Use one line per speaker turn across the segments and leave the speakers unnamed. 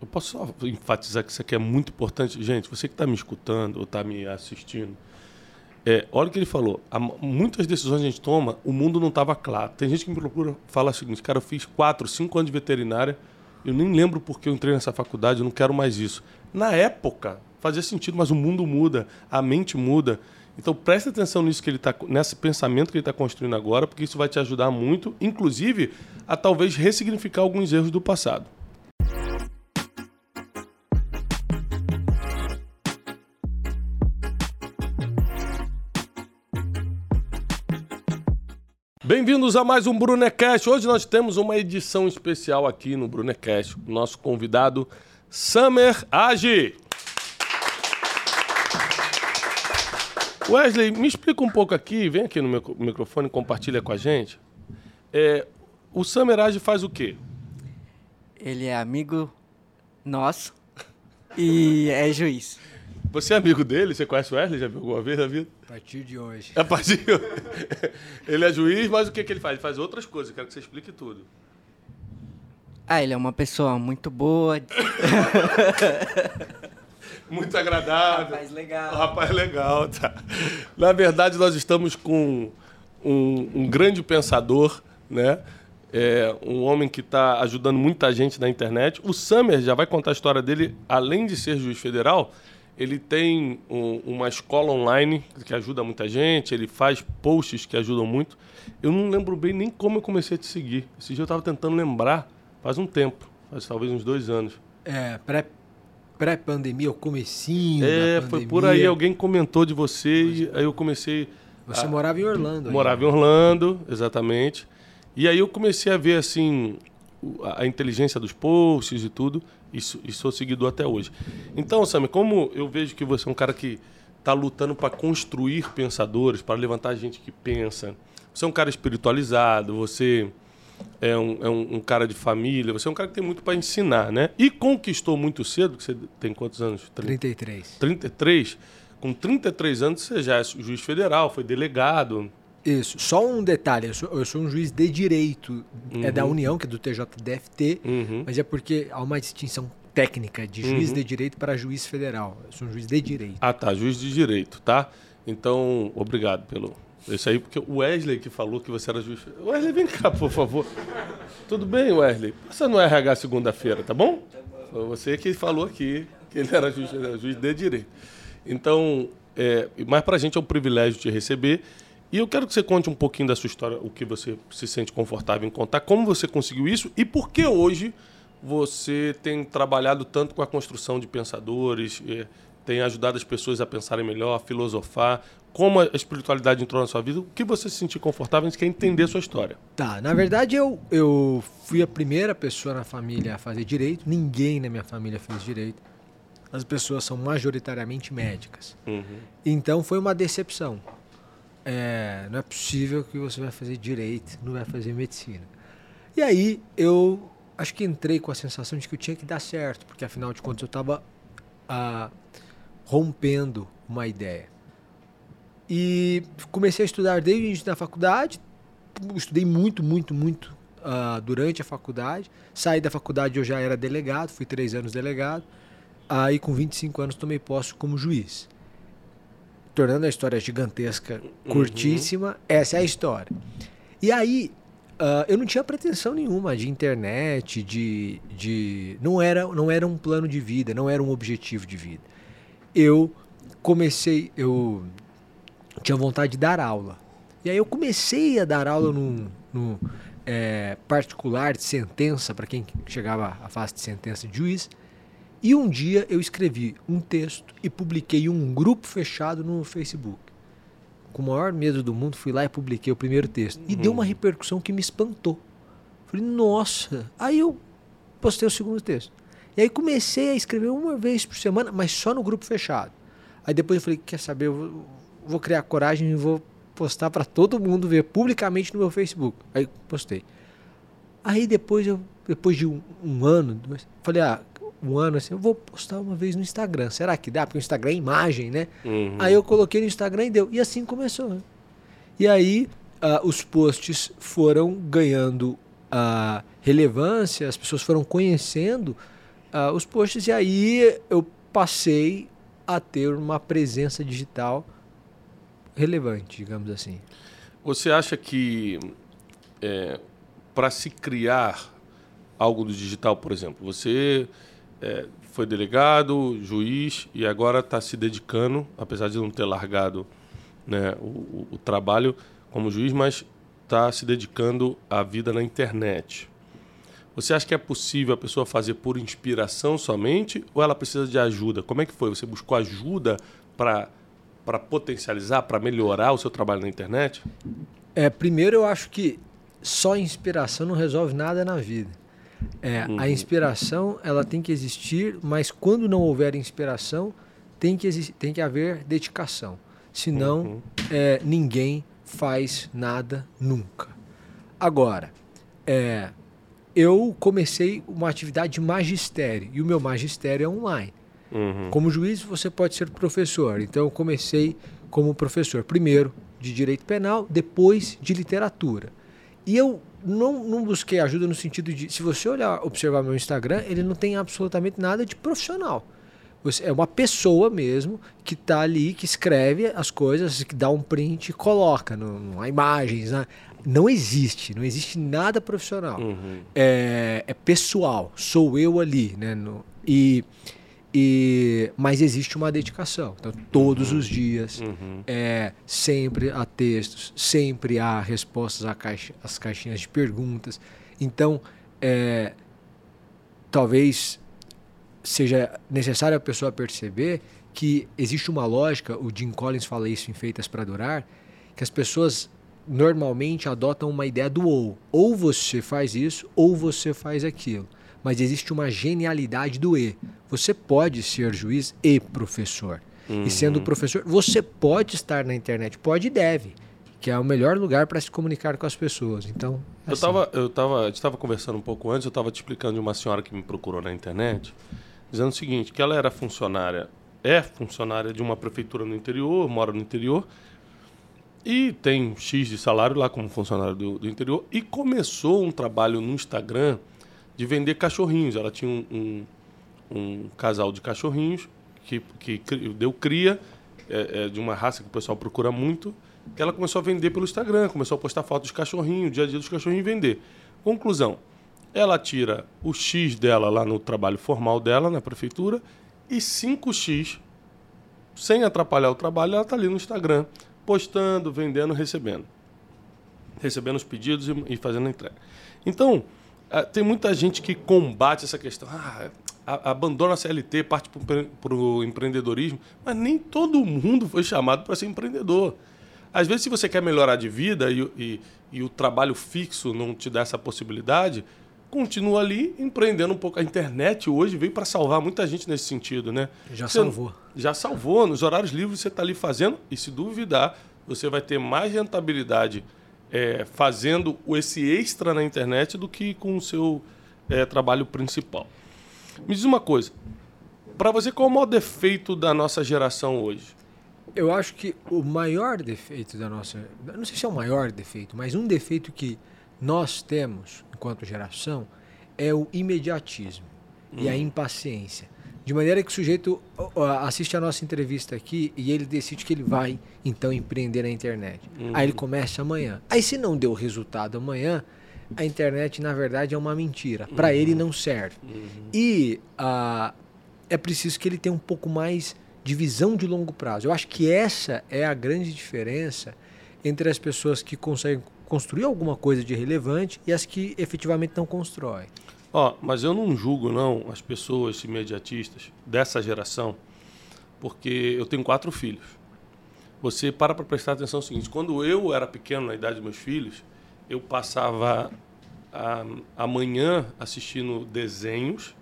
eu posso só enfatizar que isso aqui é muito importante. Gente, você que está me escutando ou está me assistindo, é, olha o que ele falou. Há muitas decisões a gente toma, o mundo não estava claro. Tem gente que me procura falar o seguinte, cara, eu fiz quatro, cinco anos de veterinária, eu nem lembro porque eu entrei nessa faculdade, eu não quero mais isso. Na época, fazia sentido, mas o mundo muda, a mente muda. Então preste atenção nisso que ele tá, nesse pensamento que ele está construindo agora, porque isso vai te ajudar muito, inclusive, a talvez ressignificar alguns erros do passado. Bem-vindos a mais um Brunecast. Hoje nós temos uma edição especial aqui no Brunecast. Nosso convidado, Summer Agi. Wesley, me explica um pouco aqui, vem aqui no meu microfone e compartilha com a gente. É, o Summer Agi faz o quê?
Ele é amigo nosso e é juiz.
Você é amigo dele? Você conhece o Wesley? Já viu alguma vez na vida?
A partir de hoje.
A partir de hoje. Ele é juiz, mas o que, que ele faz? Ele faz outras coisas. quero que você explique tudo.
Ah, ele é uma pessoa muito boa.
muito agradável.
Rapaz legal.
rapaz legal, tá. Na verdade, nós estamos com um, um grande pensador, né? É um homem que está ajudando muita gente na internet. O Summer já vai contar a história dele, além de ser juiz federal, ele tem um, uma escola online que ajuda muita gente, ele faz posts que ajudam muito. Eu não lembro bem nem como eu comecei a te seguir. Esse dia eu estava tentando lembrar, faz um tempo, faz talvez uns dois anos.
É, pré, pré-pandemia, o comecinho
É, foi por aí, alguém comentou de você e aí eu comecei...
Você a... morava em Orlando.
Morava em Orlando, exatamente. E aí eu comecei a ver, assim, a inteligência dos posts e tudo e, e sou seguidor até hoje. Então, Sammy, como eu vejo que você é um cara que está lutando para construir pensadores, para levantar gente que pensa, você é um cara espiritualizado, você é um, é um, um cara de família, você é um cara que tem muito para ensinar, né? E conquistou muito cedo, que você tem quantos anos?
33.
33. Com 33 anos você já é juiz federal, foi delegado.
Isso. Só um detalhe, eu sou, eu sou um juiz de direito, uhum. é da uhum. União, que é do TJDFT, uhum. mas é porque há uma distinção técnica de juiz uhum. de direito para juiz federal. Eu sou um juiz de direito.
Ah, tá, juiz de direito, tá? Então, obrigado pelo isso aí, porque o Wesley que falou que você era juiz. Wesley, vem cá, por favor. Tudo bem, Wesley? Passa no RH segunda-feira, tá bom? Foi você que falou aqui que ele era juiz, era juiz de direito. Então, é, mas para a gente é um privilégio te receber. E eu quero que você conte um pouquinho da sua história, o que você se sente confortável em contar, como você conseguiu isso e por que hoje você tem trabalhado tanto com a construção de pensadores, tem ajudado as pessoas a pensarem melhor, a filosofar. Como a espiritualidade entrou na sua vida? O que você se sentir confortável? A gente quer entender a sua história.
Tá, na verdade eu, eu fui a primeira pessoa na família a fazer direito. Ninguém na minha família fez direito. As pessoas são majoritariamente médicas. Uhum. Então foi uma decepção é, não é possível que você vai fazer direito, não vai fazer medicina. E aí eu acho que entrei com a sensação de que eu tinha que dar certo, porque afinal de contas eu estava ah, rompendo uma ideia. E comecei a estudar desde da faculdade, estudei muito, muito, muito uh, durante a faculdade. Saí da faculdade, eu já era delegado, fui três anos delegado. Aí, com 25 anos, tomei posse como juiz tornando a história gigantesca, uhum. curtíssima. Uhum. Essa é a história. E aí, uh, eu não tinha pretensão nenhuma de internet, de, de não era não era um plano de vida, não era um objetivo de vida. Eu comecei, eu tinha vontade de dar aula. E aí eu comecei a dar aula no, no é, particular de sentença, para quem chegava à fase de sentença de juiz. E um dia eu escrevi um texto e publiquei um grupo fechado no Facebook. Com o maior medo do mundo, fui lá e publiquei o primeiro texto. E uhum. deu uma uhum. repercussão que me espantou. Falei, nossa. Aí eu postei o segundo texto. E aí comecei a escrever uma vez por semana, mas só no grupo fechado. Aí depois eu falei, quer saber, eu vou, vou criar coragem e vou postar para todo mundo ver publicamente no meu Facebook. Aí postei. Aí depois eu, depois de um, um ano, falei, ah, um ano assim, eu vou postar uma vez no Instagram. Será que dá? Porque o Instagram é imagem, né? Uhum. Aí eu coloquei no Instagram e deu. E assim começou. Né? E aí uh, os posts foram ganhando uh, relevância, as pessoas foram conhecendo uh, os posts e aí eu passei a ter uma presença digital relevante, digamos assim.
Você acha que é, para se criar algo do digital, por exemplo, você é, foi delegado, juiz e agora está se dedicando, apesar de não ter largado né, o, o, o trabalho como juiz, mas está se dedicando à vida na internet. Você acha que é possível a pessoa fazer por inspiração somente ou ela precisa de ajuda? Como é que foi? Você buscou ajuda para para potencializar, para melhorar o seu trabalho na internet?
É, primeiro eu acho que só inspiração não resolve nada na vida. É, uhum. A inspiração ela tem que existir, mas quando não houver inspiração, tem que, tem que haver dedicação. Senão, uhum. é, ninguém faz nada nunca. Agora, é, eu comecei uma atividade de magistério e o meu magistério é online. Uhum. Como juiz, você pode ser professor. Então, eu comecei como professor, primeiro de direito penal, depois de literatura. E eu não, não busquei ajuda no sentido de, se você olhar, observar meu Instagram, ele não tem absolutamente nada de profissional. Você, é uma pessoa mesmo que está ali, que escreve as coisas, que dá um print e coloca no, no imagens. Né? não existe, não existe nada profissional. Uhum. É, é, pessoal, sou eu ali, né? No, e, e, mas existe uma dedicação. Então, todos uhum. os dias, uhum. é, sempre há textos, sempre há respostas às caixa, caixinhas de perguntas. Então, é, talvez seja necessário a pessoa perceber que existe uma lógica, o Jim Collins fala isso em Feitas para Durar, que as pessoas normalmente adotam uma ideia do ou. Ou você faz isso, ou você faz aquilo. Mas existe uma genialidade do e. Você pode ser juiz e professor. Uhum. E sendo professor, você pode estar na internet, pode e deve, que é o melhor lugar para se comunicar com as pessoas. Então,
é eu estava, assim. eu tava, a gente estava conversando um pouco antes, eu estava te explicando de uma senhora que me procurou na internet, dizendo o seguinte, que ela era funcionária, é funcionária de uma prefeitura no interior, mora no interior, e tem X de salário lá como funcionário do, do, interior. E começou um trabalho no Instagram de vender cachorrinhos. Ela tinha um, um, um casal de cachorrinhos que, que deu cria é, é, de uma raça que o pessoal procura muito. Que ela começou a vender pelo Instagram, começou a postar fotos de cachorrinho, dia a dia dos cachorrinhos e vender. Conclusão: ela tira o X dela lá no trabalho formal dela, na prefeitura, e 5X, sem atrapalhar o trabalho, ela está ali no Instagram postando, vendendo, recebendo. Recebendo os pedidos e, e fazendo a entrega. Então, tem muita gente que combate essa questão. Ah, abandona a CLT, parte para o empreendedorismo, mas nem todo mundo foi chamado para ser empreendedor. Às vezes, se você quer melhorar de vida e, e, e o trabalho fixo não te dá essa possibilidade, continua ali empreendendo um pouco. A internet hoje veio para salvar muita gente nesse sentido, né?
Já você, salvou.
Já salvou. Nos horários livres você está ali fazendo, e se duvidar, você vai ter mais rentabilidade é, fazendo esse extra na internet do que com o seu é, trabalho principal. Me diz uma coisa. Para você, qual é o maior defeito da nossa geração hoje?
Eu acho que o maior defeito da nossa. Não sei se é o maior defeito, mas um defeito que nós temos, enquanto geração, é o imediatismo hum. e a hum. impaciência. De maneira que o sujeito assiste a nossa entrevista aqui e ele decide que ele vai, então, empreender na internet. Uhum. Aí ele começa amanhã. Aí, se não deu resultado amanhã, a internet, na verdade, é uma mentira. Uhum. Para ele, não serve. Uhum. E uh, é preciso que ele tenha um pouco mais de visão de longo prazo. Eu acho que essa é a grande diferença entre as pessoas que conseguem construir alguma coisa de relevante e as que efetivamente não constroem.
Ó, mas eu não julgo não as pessoas imediatistas dessa geração, porque eu tenho quatro filhos. Você para para prestar atenção no seguinte: quando eu era pequeno, na idade dos meus filhos, eu passava a, a manhã assistindo desenhos.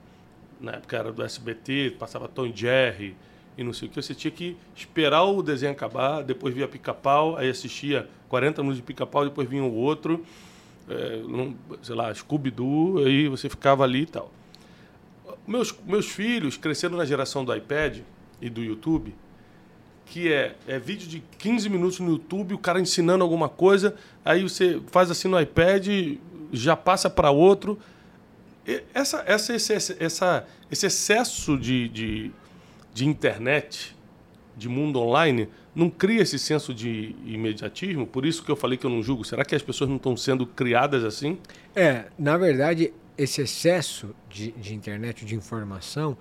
Na época era do SBT, passava Tom Jerry e não sei o que. Você tinha que esperar o desenho acabar, depois via pica-pau, aí assistia 40 minutos de pica-pau, depois vinha o outro, é, sei lá, Scooby-Doo, aí você ficava ali e tal. Meus, meus filhos cresceram na geração do iPad e do YouTube, que é, é vídeo de 15 minutos no YouTube, o cara ensinando alguma coisa, aí você faz assim no iPad, já passa para outro. essa, essa, esse, essa, esse excesso de, de, de internet, de mundo online, não cria esse senso de imediatismo? Por isso que eu falei que eu não julgo. Será que as pessoas não estão sendo criadas assim?
É, na verdade, esse excesso de, de internet, de informação,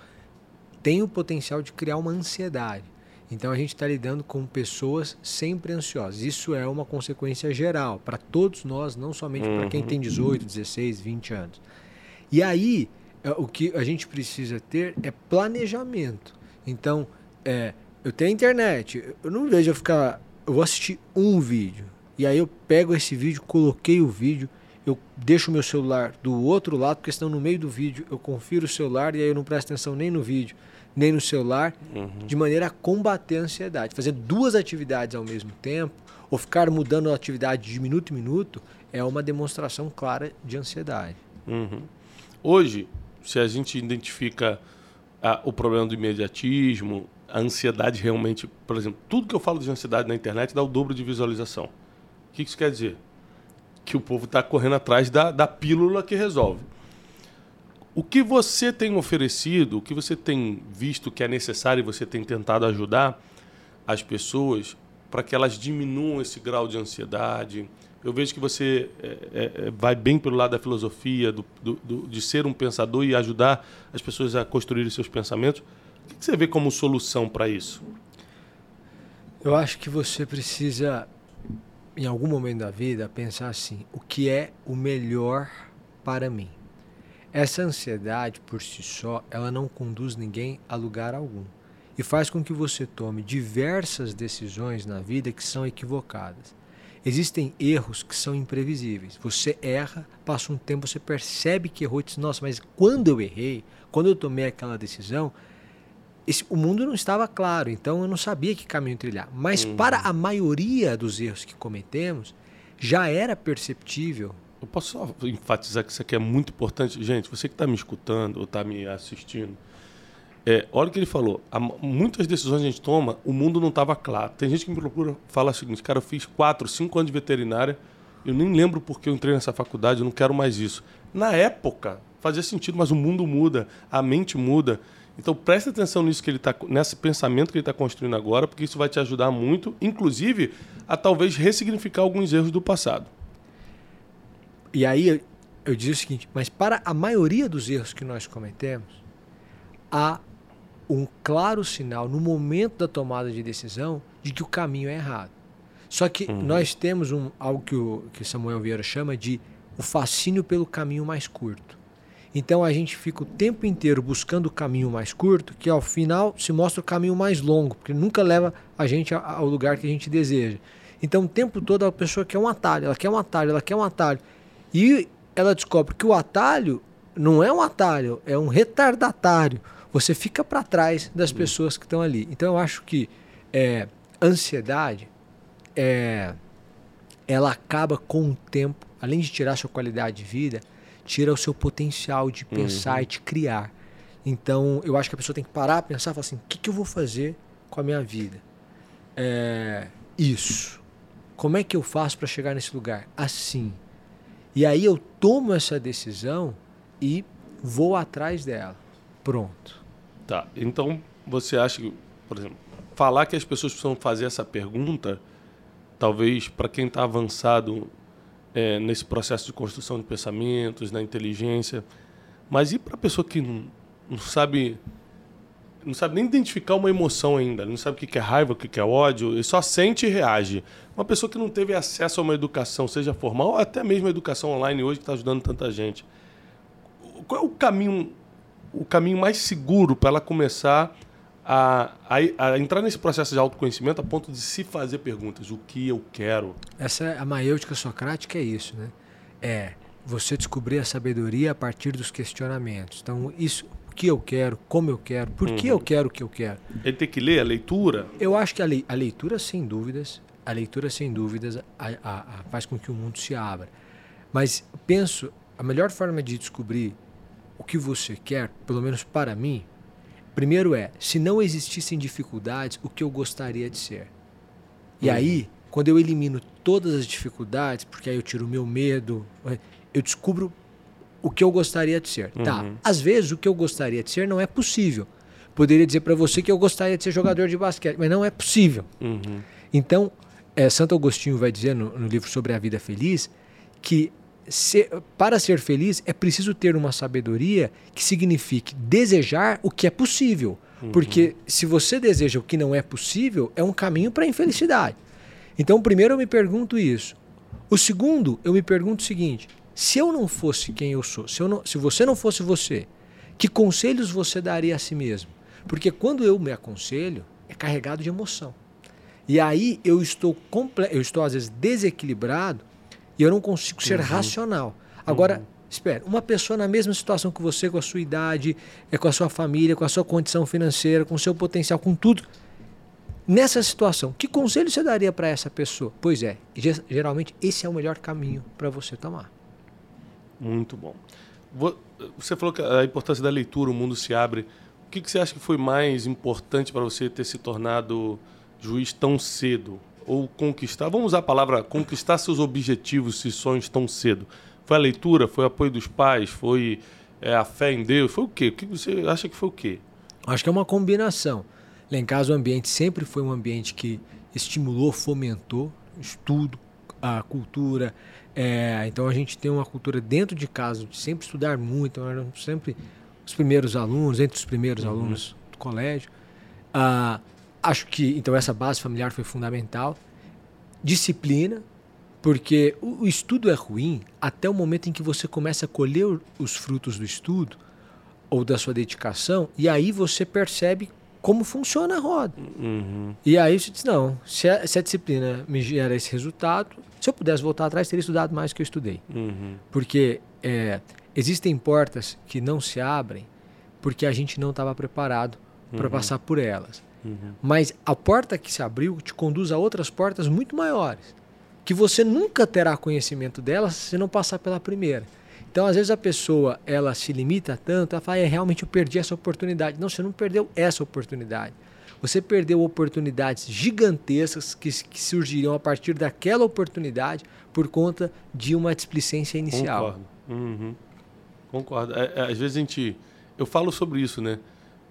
tem o potencial de criar uma ansiedade. Então a gente está lidando com pessoas sempre ansiosas. Isso é uma consequência geral para todos nós, não somente uhum. para quem tem 18, 16, 20 anos. E aí é, o que a gente precisa ter é planejamento. Então, é, eu tenho internet, eu não vejo eu ficar. Eu vou assistir um vídeo. E aí eu pego esse vídeo, coloquei o vídeo, eu deixo o meu celular do outro lado, porque senão no meio do vídeo eu confiro o celular e aí eu não presto atenção nem no vídeo nem no celular, uhum. de maneira a combater a ansiedade. Fazer duas atividades ao mesmo tempo, ou ficar mudando a atividade de minuto em minuto, é uma demonstração clara de ansiedade.
Uhum. Hoje, se a gente identifica a, o problema do imediatismo, a ansiedade realmente, por exemplo, tudo que eu falo de ansiedade na internet dá o dobro de visualização. O que isso quer dizer? Que o povo está correndo atrás da, da pílula que resolve. O que você tem oferecido, o que você tem visto que é necessário e você tem tentado ajudar as pessoas para que elas diminuam esse grau de ansiedade? Eu vejo que você é, é, é, vai bem pelo lado da filosofia, do, do, do, de ser um pensador e ajudar as pessoas a construir seus pensamentos. O que você vê como solução para isso?
Eu acho que você precisa, em algum momento da vida, pensar assim: o que é o melhor para mim? Essa ansiedade por si só, ela não conduz ninguém a lugar algum e faz com que você tome diversas decisões na vida que são equivocadas. Existem erros que são imprevisíveis. Você erra, passa um tempo, você percebe que errou e diz: Nossa, mas quando eu errei, quando eu tomei aquela decisão, esse, o mundo não estava claro, então eu não sabia que caminho trilhar. Mas uhum. para a maioria dos erros que cometemos, já era perceptível
eu posso só enfatizar que isso aqui é muito importante. Gente, você que está me escutando ou está me assistindo, é, olha o que ele falou. Há muitas decisões a gente toma, o mundo não estava claro. Tem gente que me procura fala o seguinte, cara, eu fiz quatro, cinco anos de veterinária, eu nem lembro porque eu entrei nessa faculdade, eu não quero mais isso. Na época, fazia sentido, mas o mundo muda, a mente muda. Então preste atenção nisso que ele tá, nesse pensamento que ele está construindo agora, porque isso vai te ajudar muito, inclusive a talvez ressignificar alguns erros do passado.
E aí eu, digo o seguinte: mas para a maioria dos erros que nós cometemos, há um claro sinal no momento da tomada de decisão de que o caminho é errado. Só que uhum. nós temos um, algo que, o, que Samuel Vieira chama de o fascínio pelo caminho mais curto. Então a gente fica o tempo inteiro buscando o caminho mais curto, que ao final se mostra o caminho mais longo, porque nunca leva a gente ao lugar que a gente deseja. Então o tempo todo a pessoa quer um atalho, ela quer um atalho, ela quer um atalho. E ela descobre que o atalho não é um atalho, é um retardatário. Você fica para trás das uhum. pessoas que estão ali. Então eu acho que é, ansiedade é, ela acaba com o tempo, além de tirar sua qualidade de vida, tira o seu potencial de pensar uhum. e de criar. Então eu acho que a pessoa tem que parar, pensar, falar assim, o que, que eu vou fazer com a minha vida? É, isso. Como é que eu faço para chegar nesse lugar? Assim. E aí eu tomo essa decisão e vou atrás dela. Pronto.
Tá. Então você acha que, por exemplo, falar que as pessoas precisam fazer essa pergunta, talvez para quem está avançado é, nesse processo de construção de pensamentos, na inteligência, mas e para a pessoa que não, não sabe não sabe nem identificar uma emoção ainda, não sabe o que é raiva, o que é ódio, ele só sente e reage. Uma pessoa que não teve acesso a uma educação, seja formal ou até mesmo a educação online hoje que está ajudando tanta gente. Qual é o caminho, o caminho mais seguro para ela começar a, a, a, entrar nesse processo de autoconhecimento a ponto de se fazer perguntas? O que eu quero?
Essa é a maiêutica socrática é isso, né? É você descobrir a sabedoria a partir dos questionamentos. Então, isso, o que eu quero, como eu quero, por uhum. que eu quero o que eu quero.
Ele tem que ler a leitura?
Eu acho que a, le, a leitura, sem dúvidas, a leitura, sem dúvidas, a, faz com que o mundo se abra. Mas penso, a melhor forma de descobrir o que você quer, pelo menos para mim, primeiro é, se não existissem dificuldades, o que eu gostaria de ser. E uhum. aí, quando eu elimino todas as dificuldades, porque aí eu tiro o meu medo, eu descubro o que eu gostaria de ser. Tá. Às vezes o que eu gostaria de ser não é possível. Poderia dizer para você que eu gostaria de ser jogador de basquete, mas não é possível.
Uhum.
Então, é, Santo Agostinho vai dizer no, no livro sobre a vida feliz que para ser feliz é preciso ter uma sabedoria que signifique desejar o que é possível. Porque se você deseja o que não é possível, é um caminho para a infelicidade. Então, primeiro eu me pergunto isso. O segundo, eu me pergunto o seguinte: se eu não fosse quem eu sou, se, eu não- se você não fosse você, que conselhos você daria a si mesmo? Porque quando eu me aconselho, é carregado de emoção. E aí eu estou eu estou às vezes desequilibrado e eu não consigo ser racional. Agora, espera, uma pessoa na mesma situação que você, com a sua idade, é com a sua família, com a sua condição financeira, com o seu potencial, com tudo. Nessa situação, que conselho você daria para essa pessoa? Pois é, ge- geralmente esse é o melhor caminho para você tomar.
Muito bom. Vo- Você falou que a importância da leitura, o mundo se abre. O que você acha que foi mais importante para você ter se tornado juiz tão cedo? Ou conquistar, vamos usar a palavra conquistar seus objetivos e sonhos tão cedo. Foi a leitura? Foi o apoio dos pais? Foi é, a fé em Deus? Foi o quê? O que você acha que foi o quê?
Acho que é uma combinação. Lá em casa o ambiente sempre foi um ambiente que estimulou, fomentou estudo, a cultura. É, então a gente tem uma cultura dentro de casa de sempre estudar muito. Então éramos sempre os primeiros alunos, entre os primeiros alunos do colégio. Ah, acho que então essa base familiar foi fundamental. Disciplina, porque o, estudo é ruim até o momento em que você começa a colher os frutos do estudo ou da sua dedicação, e aí você percebe como funciona a roda.
Uhum.
E aí você diz, não, se a, se a disciplina me gera esse resultado, se eu pudesse voltar atrás, teria estudado mais que eu estudei.
Uhum.
Porque é, existem portas que não se abrem porque a gente não estava preparado para passar por elas.
Uhum.
Mas a porta que se abriu te conduz a outras portas muito maiores, que você nunca terá conhecimento delas se não passar pela primeira. Então, às vezes a pessoa ela se limita tanto, ela fala, é, realmente eu perdi essa oportunidade. Não, você não perdeu essa oportunidade. Você perdeu oportunidades gigantescas que, que surgiriam a partir daquela oportunidade por conta de uma displicência inicial.
Concordo. Uhum. Concordo. É, é, às vezes a gente. Eu falo sobre isso, né?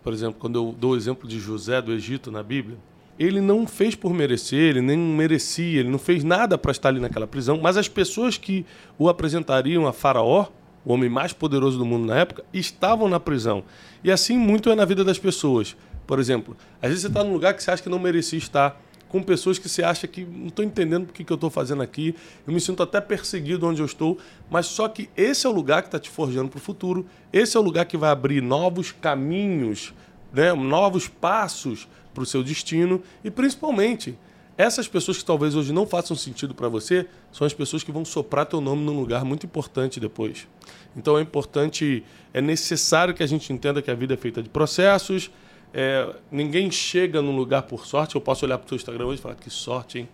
Por exemplo, quando eu dou o exemplo de José do Egito na Bíblia, ele não fez por merecer, ele nem merecia, ele não fez nada para estar ali naquela prisão, mas as pessoas que o apresentariam a Faraó, o homem mais poderoso do mundo na época, estavam na prisão. E assim muito é na vida das pessoas. Por exemplo, às vezes você está num lugar que você acha que não merecia estar, com pessoas que você acha que não estou entendendo o que, que eu estou fazendo aqui, eu me sinto até perseguido onde eu estou, mas só que esse é o lugar que está te forjando para o futuro, esse é o lugar que vai abrir novos caminhos, né, novos passos para o seu destino e principalmente essas pessoas que talvez hoje não façam sentido para você são as pessoas que vão soprar teu nome num lugar muito importante depois. Então é importante, é necessário que a gente entenda que a vida é feita de processos. É, ninguém chega num lugar por sorte. Eu posso olhar para o seu Instagram hoje e falar que sorte, hein?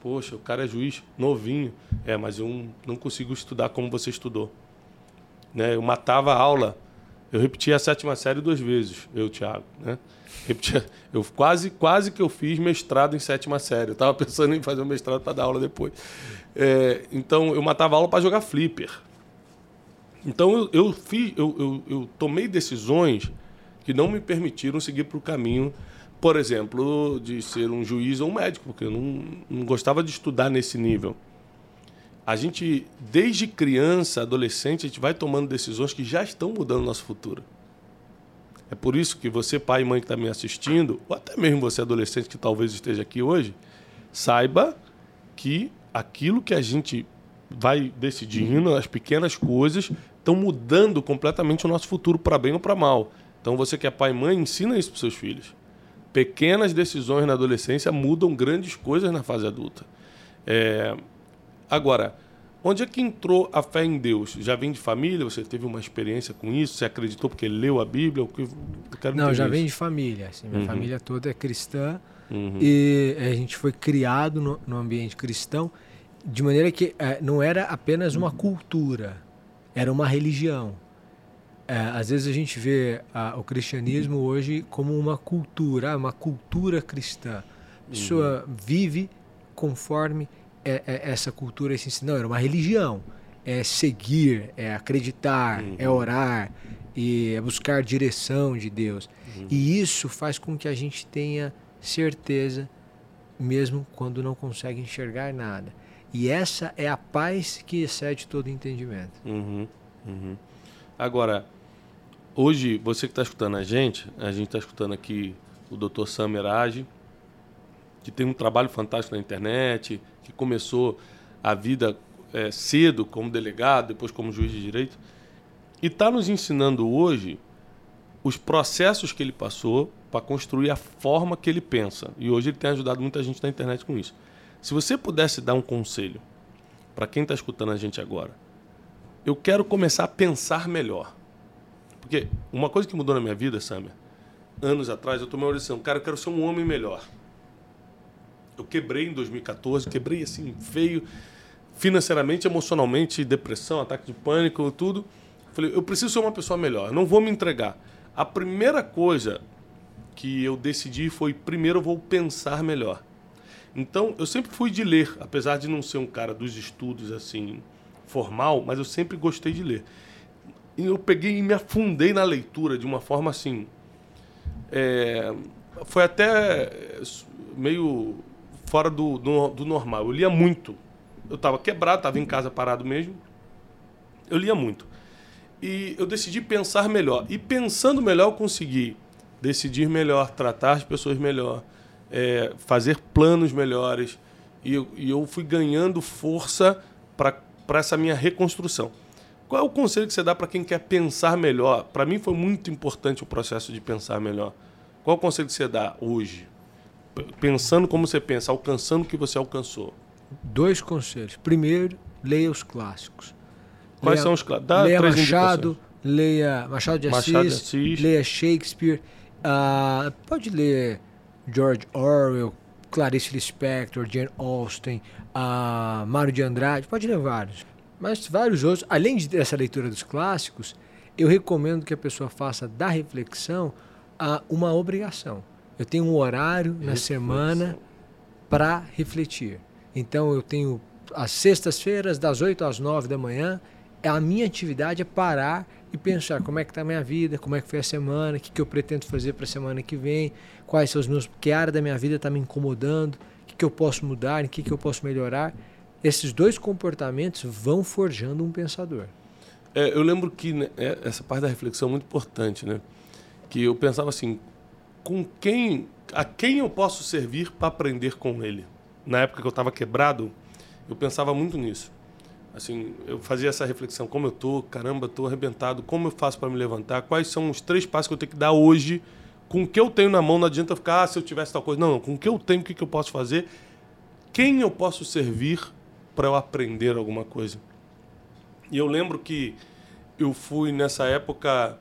Poxa, o cara é juiz novinho. É, mas eu não- consigo estudar como você estudou. Né? Eu matava a aula. Eu repetia a sétima série duas vezes, eu, Thiago. Né? Repetia, eu quase, quase que eu fiz mestrado em sétima série. Eu estava pensando em fazer um mestrado para dar aula depois. É, então, eu matava a aula para jogar flipper. Então, eu, eu, fiz, eu, eu, eu tomei decisões que não me permitiram seguir para o caminho, por exemplo, de ser um juiz ou um médico, porque eu não, não gostava de estudar nesse nível a gente, desde criança, adolescente, a gente vai tomando decisões que já estão mudando o nosso futuro. É por isso que você, pai e mãe que está me assistindo, ou até mesmo você, adolescente que talvez esteja aqui hoje, saiba que aquilo que a gente vai decidindo, as pequenas coisas, estão mudando completamente o nosso futuro para bem ou para mal. Então você que é pai e mãe, ensina isso para seus filhos. Pequenas decisões na adolescência mudam grandes coisas na fase adulta. É, Agora, onde é que entrou a fé em Deus? Já vem de família? Você teve uma experiência com isso? Você acreditou porque leu a Bíblia?
Não, já
isso.
vem de família. assim, minha
Uhum.
família toda é cristã
Uhum.
e a gente foi criado no, no ambiente cristão de maneira que eh, não era apenas uma cultura, era uma religião. Eh, às vezes a gente vê ah, o cristianismo hoje como uma cultura, uma cultura cristã. A pessoa vive conforme eh, eh, essa cultura esse ensino. Não, era uma religião. é seguir, é acreditar, uhum. é orar e é buscar direção de Deus. Uhum. E isso faz com que a gente tenha certeza, mesmo quando não consegue enxergar nada. E essa é a paz que excede todo entendimento.
Uhum. uhum. Agora, hoje, você que está escutando a gente, a gente está escutando aqui o Dr. Samer Age, que tem um trabalho fantástico na internet, que começou a vida é, cedo como delegado, depois como juiz de direito, e está nos ensinando hoje os processos que ele passou para construir a forma que ele pensa. E hoje ele tem ajudado muita gente na internet com isso. Se você pudesse dar um conselho para quem está escutando a gente agora, eu quero começar a pensar melhor. Porque uma coisa que mudou na minha vida, Samia, anos atrás, eu tomei uma decisão, cara, eu quero ser um homem melhor. Eu quebrei em 2014, quebrei assim, feio, financeiramente, emocionalmente, depressão, ataque de pânico, tudo. Falei, eu preciso ser uma pessoa melhor, não vou me entregar. A primeira coisa que eu decidi foi, primeiro eu vou pensar melhor. Então, eu sempre fui de ler, apesar de não ser um cara dos estudos assim formal, mas eu sempre gostei de ler. E eu peguei e me afundei na leitura de uma forma assim. É, foi até meio fora do, do, do normal. Eu lia muito. Eu estava quebrado, estava em casa parado mesmo. Eu lia muito. E eu decidi pensar melhor. E pensando melhor, eu consegui decidir melhor, tratar as pessoas melhor, é, fazer planos melhores. E eu, e eu fui ganhando força para essa minha reconstrução. Qual é o conselho que você dá para quem quer pensar melhor? Para mim foi muito importante o processo de pensar melhor. Qual é o conselho que você dá hoje? pensando como você pensa, alcançando o que você alcançou?
Dois conselhos. Primeiro, leia os clássicos.
Quais leia, são os clássicos?
Leia Machado, leia Machado de, Assis, Machado de Assis, leia Shakespeare, uh, pode ler George Orwell, Clarice Lispector, Jane Austen, uh, Mário de Andrade, pode ler vários. Mas vários outros. Além dessa leitura dos clássicos, eu recomendo que a pessoa faça da reflexão uh, uma obrigação. Eu tenho um horário na semana para refletir. Então eu tenho as sextas-feiras, das 8 às 9 da manhã, a minha atividade é parar e pensar como é que está a minha vida, como é que foi a semana, o que, que eu pretendo fazer para a semana que vem, quais são os meus, que área da minha vida está me incomodando, o que, que eu posso mudar, em que, que eu posso melhorar. Esses dois comportamentos vão forjando um pensador.
É, eu lembro que né, é, essa parte da reflexão é muito importante, né? Que eu pensava assim, com quem, a quem eu posso servir para aprender com ele. Na época que eu estava quebrado, eu pensava muito nisso. Assim, eu fazia essa reflexão, como eu tô, caramba, tô arrebentado, como eu faço para me levantar? Quais são os três passos que eu tenho que dar hoje? Com o que eu tenho na mão, não adianta ficar, ah, se eu tivesse tal coisa. Não, não, com o que eu tenho, o que, que eu posso fazer? Quem eu posso servir para eu aprender alguma coisa? E eu lembro que eu fui nessa época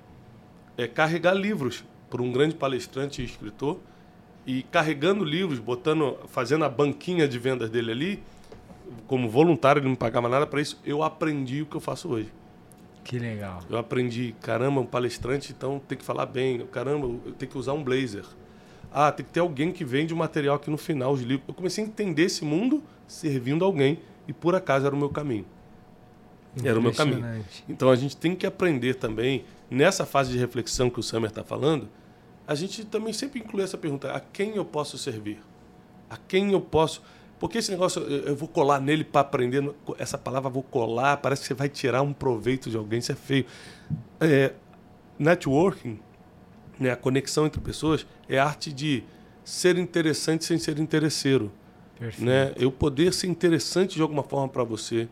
é, carregar livros por um grande palestrante e escritor e carregando livros, botando, fazendo a banquinha de vendas dele ali, como voluntário, ele não pagava nada para isso, eu aprendi o que eu faço hoje.
Que legal.
Eu aprendi, caramba, um palestrante, então tem que falar bem. Caramba, eu tenho que usar um blazer. Ah, tem que ter alguém que vende o material aqui no final de livro. Eu comecei a entender esse mundo servindo alguém e por acaso era o meu caminho. Era o meu caminho. Então a gente tem que aprender também, nessa fase de reflexão que o Summer está falando, a gente também sempre inclui essa pergunta: a quem eu posso servir? A quem eu posso. Porque esse negócio, eu vou colar nele para aprender. Essa palavra vou colar, parece que você vai tirar um proveito de alguém, isso é feio. É, networking, né, a conexão entre pessoas, é a arte de ser interessante sem ser interesseiro. Perfeito. Né? Eu poder ser interessante de alguma forma para você.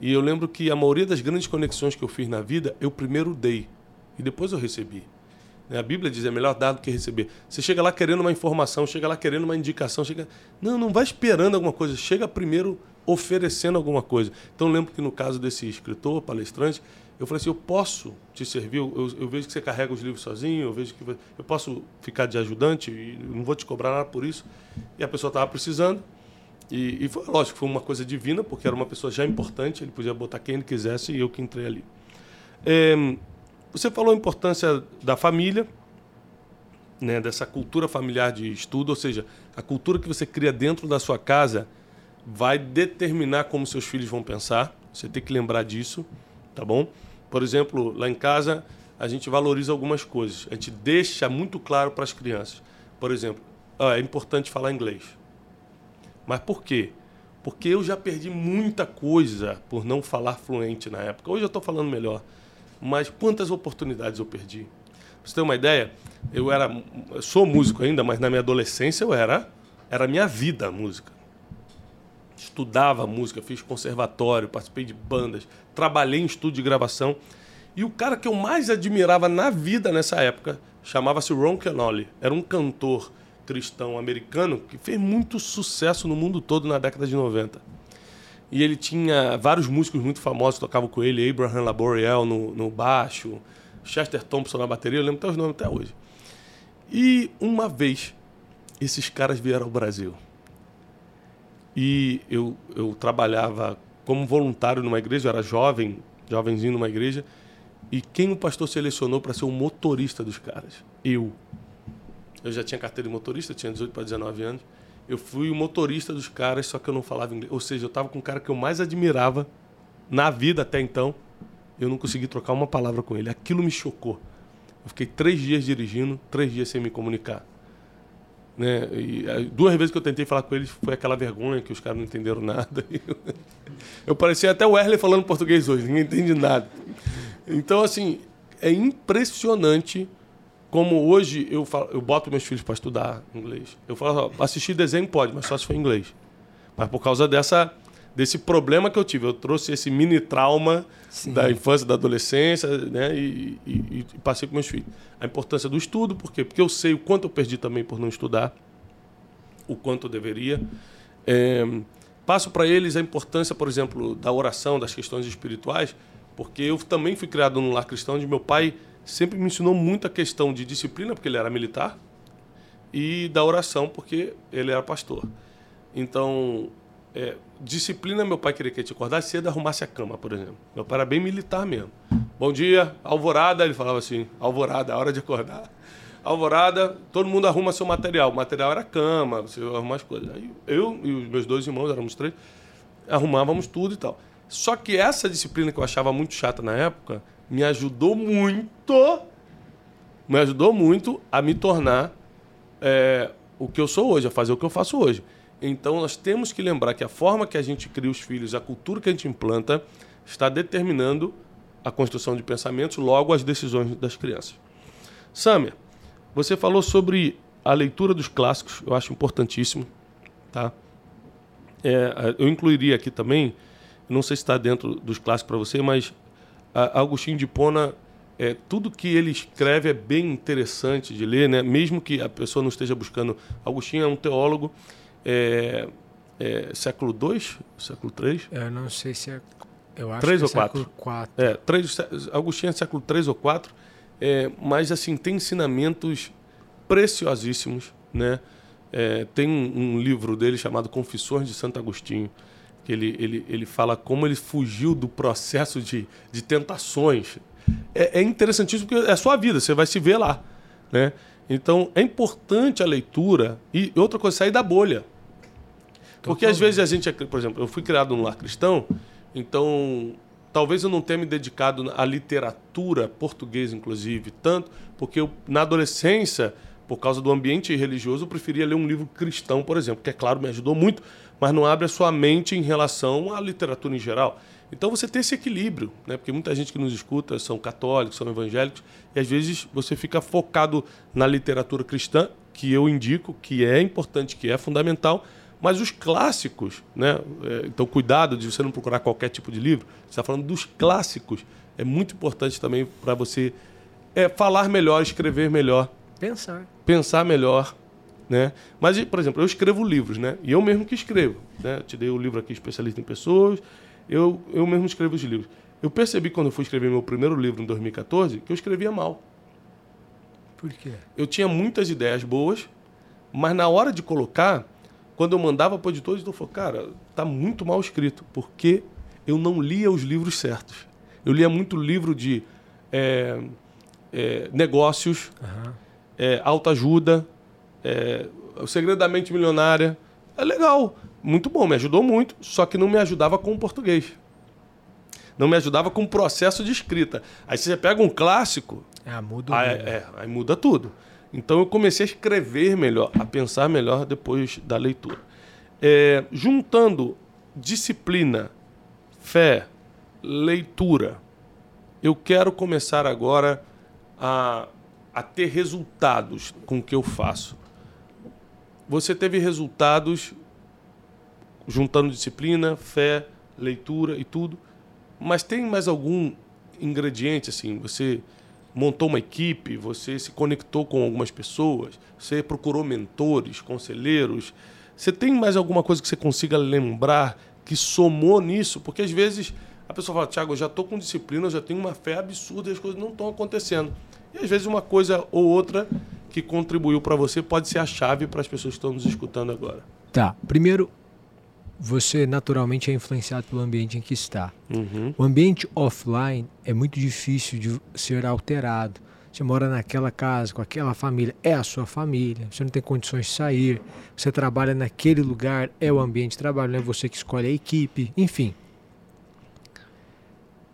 E eu lembro que a maioria das grandes conexões que eu fiz na vida, eu primeiro dei e depois eu recebi. Né? A Bíblia diz é melhor dar do que receber. Você chega lá querendo uma informação, chega lá querendo uma indicação, chega. Não, não vai esperando alguma coisa, chega primeiro oferecendo alguma coisa. Então lembro que no caso desse escritor, palestrante, eu falei assim, eu posso te servir, eu, eu vejo que você carrega os livros sozinho, eu vejo que eu posso ficar de ajudante e não vou te cobrar nada por isso. E a pessoa estava precisando. E, e foi lógico, foi uma coisa divina, porque era uma pessoa já importante, ele podia botar quem ele quisesse e eu que entrei ali. É, você falou a importância da família, né, dessa cultura familiar de estudo, ou seja, a cultura que você cria dentro da sua casa vai determinar como seus filhos vão pensar. Você tem que lembrar disso, tá bom? Por exemplo, lá em casa, a gente valoriza algumas coisas. A gente deixa muito claro para as crianças. Por exemplo, é importante falar inglês. Mas por quê? Porque eu já perdi muita coisa por não falar fluente na época. Hoje eu estou falando melhor. Mas quantas oportunidades eu perdi? Pra você ter uma ideia, eu era, eu sou músico ainda, mas na minha adolescência eu era, era minha vida a música. Estudava música, fiz conservatório, participei de bandas, trabalhei em estúdio de gravação. E o cara que eu mais admirava na vida nessa época chamava-se Ron Canoli. Era um cantor cristão americano que fez muito sucesso no mundo todo na década de 90. E ele tinha vários músicos muito famosos tocavam com ele, Abraham Laboriel no, no baixo, Chester Thompson na bateria, eu lembro até os nomes até hoje. E uma vez, esses caras vieram ao Brasil. E eu, eu trabalhava como voluntário numa igreja, eu era jovem, jovenzinho numa igreja, e quem o pastor selecionou para ser o motorista dos caras? Eu. Eu já tinha carteira de motorista, tinha 18 para 19 anos. Eu fui o motorista dos caras, só que eu não falava inglês. Ou seja, eu estava com o cara que eu mais admirava na vida até então. Eu não consegui trocar uma palavra com ele. Aquilo me chocou. Eu fiquei três dias dirigindo, três dias sem me comunicar. Né? E eh, duas vezes que eu tentei falar com eles foi aquela vergonha que os caras não entenderam nada. Eu parecia até o Wesley falando português hoje, ninguém entende nada. Então, assim, é impressionante como hoje eu, falo, eu boto meus filhos para estudar inglês. Eu falo, assistir desenho pode, mas só se for inglês. Mas por causa dessa, desse problema que eu tive, eu trouxe esse mini trauma Sim. da infância, da adolescência, né? E, e, e, passei para meus filhos. A importância do estudo, por quê? Porque eu sei o quanto eu perdi também por não estudar, o quanto eu deveria. É, passo para eles a importância, por exemplo, da oração, das questões espirituais, porque eu também fui criado num lar cristão onde meu pai sempre me ensinou muito a questão de disciplina, porque ele era militar, e da oração, porque ele era pastor. Então, é, disciplina, meu pai queria que a gente acordasse cedo arrumasse a cama, por exemplo. Meu pai era bem militar mesmo. Bom dia, alvorada, ele falava assim, alvorada, hora de acordar. Alvorada, todo mundo arruma seu material. O material era cama, você arruma as coisas. Aí eu e os meus dois irmãos, éramos três, arrumávamos tudo e tal. Só que essa disciplina que eu achava muito chata na época, me ajudou muito, me ajudou muito a me tornar é, o que eu sou hoje, a fazer o que eu faço hoje. Então nós temos que lembrar que a forma que a gente cria os filhos, a cultura que a gente implanta, está determinando a construção de pensamentos, logo as decisões das crianças. Samia, você falou sobre a leitura dos clássicos, eu acho importantíssimo, tá? É, eu incluiria aqui também, não sei se está dentro dos clássicos para você, mas Agostinho de Pona, é, tudo que ele escreve é bem interessante de ler, né? mesmo que a pessoa não esteja buscando. Agostinho é um teólogo, é, é, século II, século III?
Eu não sei se é. Eu acho
três
que
ou é
quatro?
É, três, Agostinho é século III ou IV, é, mas assim, tem ensinamentos preciosíssimos. Né? É, tem um, um livro dele chamado Confissões de Santo Agostinho que ele, ele, ele fala como ele fugiu do processo de, de tentações. É, é interessantíssimo porque é a sua vida, você vai se ver lá. Né? Então é importante a leitura e outra coisa, sair da bolha. Porque às vezes a gente, por exemplo, eu fui criado num lar cristão, então talvez eu não tenha me dedicado à literatura portuguesa, inclusive, tanto, porque eu, na adolescência, por causa do ambiente religioso, eu preferia ler um livro cristão, por exemplo, que é claro, me ajudou muito, mas não abre a sua mente em relação à literatura em geral. Então você tem esse equilíbrio, né? porque muita gente que nos escuta são católicos, são evangélicos, e às vezes você fica focado na literatura cristã, que eu indico, que é importante, que é fundamental, mas os clássicos, né? É, então cuidado de você não procurar qualquer tipo de livro, você está falando dos clássicos, é muito importante também para você é, falar melhor, escrever melhor.
Pensar.
Pensar melhor, né? Mas, por exemplo, eu escrevo livros, né? E eu mesmo que escrevo. Né? Te dei o livro aqui, Especialista em Pessoas. Eu, eu mesmo escrevo os livros. Eu percebi quando eu fui escrever meu primeiro livro em 2014 que eu escrevia mal.
Por quê?
Eu tinha muitas ideias boas, mas na hora de colocar, quando eu mandava para o editor, o editor falou, cara, tá muito mal escrito, porque eu não lia os livros certos. Eu lia muito livro de é, é, negócios, uhum. é, autoajuda, é, o Segredo da Mente Milionária. É legal, muito bom, me ajudou muito, só que não me ajudava com o português. não me ajudava com o processo de escrita. Aí você pega um clássico,
Ah, muda
aí, é, aí muda tudo. Então eu comecei a escrever melhor, a pensar melhor depois da leitura. É, juntando disciplina, fé, leitura, eu quero começar agora a, a ter resultados com o que eu faço. Você teve resultados juntando disciplina, fé, leitura e tudo, mas tem mais algum ingrediente assim? Você montou uma equipe, você se conectou com algumas pessoas, você procurou mentores, conselheiros. Você tem mais alguma coisa que você consiga lembrar que somou nisso? Porque às vezes a pessoa fala, Tiago, eu já estou com disciplina, eu já tenho uma fé absurda e as coisas não estão acontecendo. E às vezes uma coisa ou outra que contribuiu para você pode ser a chave para as pessoas que estão nos escutando agora.
Tá. Primeiro, você naturalmente é influenciado pelo ambiente em que está.
Uhum.
O ambiente offline é muito difícil de ser alterado. Você mora naquela casa, com aquela família, é a sua família. Você não tem condições de sair. Você trabalha naquele lugar, é o ambiente de trabalho, não é você que escolhe a equipe. Enfim.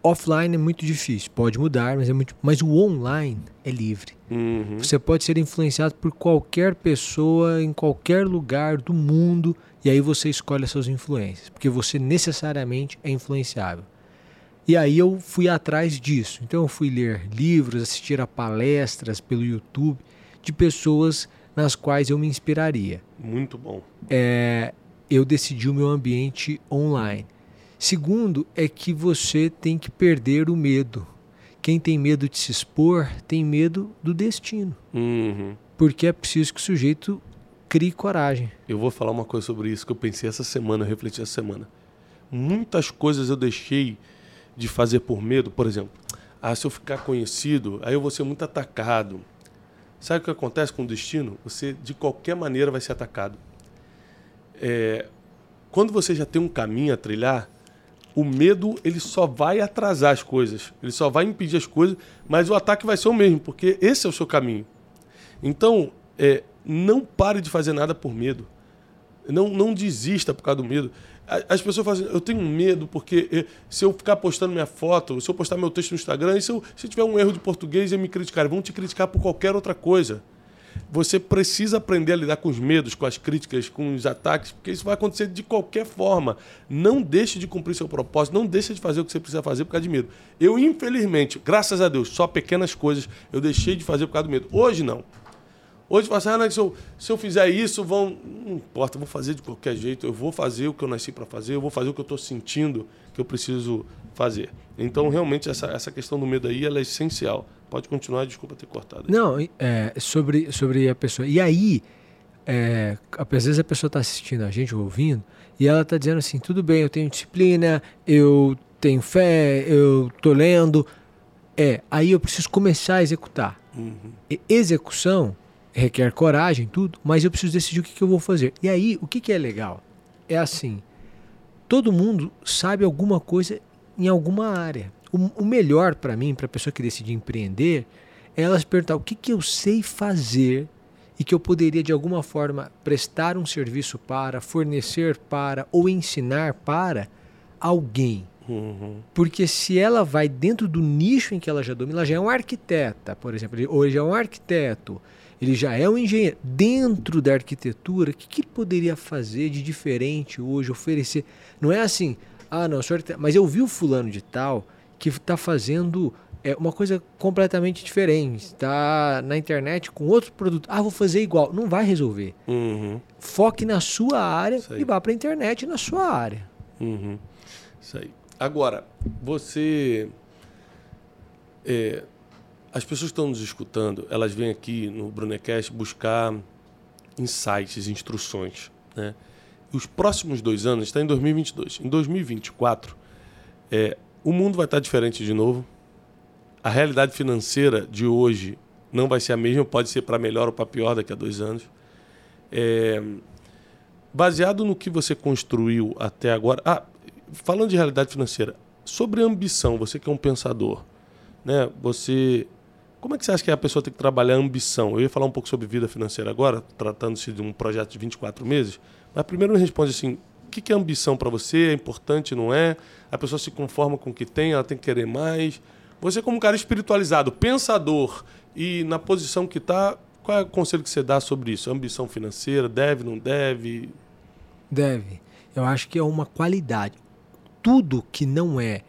Offline é muito difícil, pode mudar, mas é muito. Mas o online é livre.
Uhum.
Você pode ser influenciado por qualquer pessoa em qualquer lugar do mundo e aí você escolhe as suas influências, porque você necessariamente é influenciável. E aí eu fui atrás disso. Então eu fui ler livros, assistir a palestras pelo YouTube de pessoas nas quais eu me inspiraria.
Muito bom.
É, eu decidi o meu ambiente online. Segundo é que você tem que perder o medo. Quem tem medo de se expor tem medo do destino
Uhum.
porque é preciso que o sujeito crie coragem.
Eu vou falar uma coisa sobre isso que eu pensei essa semana, eu refleti essa semana. Muitas coisas eu deixei de fazer por medo, por exemplo. Ah, se eu ficar conhecido, aí eu vou ser muito atacado. Sabe o que acontece com o destino? Você, de qualquer maneira, vai ser atacado. É, quando você já tem um caminho a trilhar, o medo ele só vai atrasar as coisas, ele só vai impedir as coisas, mas o ataque vai ser o mesmo, porque esse é o seu caminho. Então, é, não pare de fazer nada por medo. Não, não desista por causa do medo. As pessoas falam assim, eu tenho medo porque eh, se eu ficar postando minha foto, se eu postar meu texto no Instagram, e se, eu, se tiver um erro de português e me criticar, vão te criticar por qualquer outra coisa. Você precisa aprender a lidar com os medos, com as críticas, com os ataques, porque isso vai acontecer de qualquer forma. Não deixe de cumprir seu propósito, não deixe de fazer o que você precisa fazer por causa de medo. Eu, infelizmente, graças a Deus, só pequenas coisas eu deixei de fazer por causa do medo. Hoje não. Hoje fala assim, ah, se, eu, se eu fizer isso, vão. Não importa, vou fazer de qualquer jeito, eu vou fazer o que eu nasci para fazer, eu vou fazer o que eu estou sentindo que eu preciso fazer. Então, realmente, essa, essa questão do medo aí ela é essencial. Pode continuar, desculpa ter cortado.
Não, é, sobre, sobre a pessoa. E aí, é, às vezes a pessoa está assistindo a gente, ou ouvindo, e ela está dizendo assim: tudo bem, eu tenho disciplina, eu tenho fé, eu tô lendo. É, aí eu preciso começar a executar.
Uhum.
E execução requer coragem, tudo, mas eu preciso decidir o que, que eu vou fazer. E aí, o que, que é legal? É assim: todo mundo sabe alguma coisa em alguma área. O, o melhor para mim, para a pessoa que decide empreender, é ela se perguntar o que, que eu sei fazer e que eu poderia de alguma forma prestar um serviço para, fornecer para ou ensinar para alguém.
Uhum.
Porque se ela vai dentro do nicho em que ela já domina, ela já é um arquiteta, por exemplo, ou ele já é um arquiteto, ele já é um engenheiro. Dentro da arquitetura, o que, que ele poderia fazer de diferente hoje, oferecer? Não é assim, ah, não, eu sou arquiteto, mas eu vi o fulano de tal que está fazendo é, uma coisa completamente diferente, está na internet com outro produto. Ah, vou fazer igual. Não vai resolver.
Uhum.
Foque na sua área e vá para a internet na sua área.
Uhum. Isso aí. Agora, você. é, as pessoas que estão nos escutando, elas vêm aqui no Brunecast buscar insights, instruções. Né? Os próximos dois anos, está em 2022. Em 2024, é, o mundo vai estar diferente de novo. A realidade financeira de hoje não vai ser a mesma, pode ser para melhor ou para pior daqui a dois anos. É, baseado no que você construiu até agora. Ah, falando de realidade financeira, sobre ambição, você que é um pensador, né? Você. Como é que você acha que a pessoa tem que trabalhar a ambição? Eu ia falar um pouco sobre vida financeira agora, tratando-se de um projeto de 24 meses, mas primeiro me responde assim: que, que é ambição para você? É importante, não é? A pessoa se conforma com o que tem, ela tem que querer mais. Você, como um cara espiritualizado, pensador e na posição que está, qual é o conselho que você dá sobre isso? Ambição financeira, deve, não deve?
Deve. Eu acho que é uma qualidade. Tudo que não é,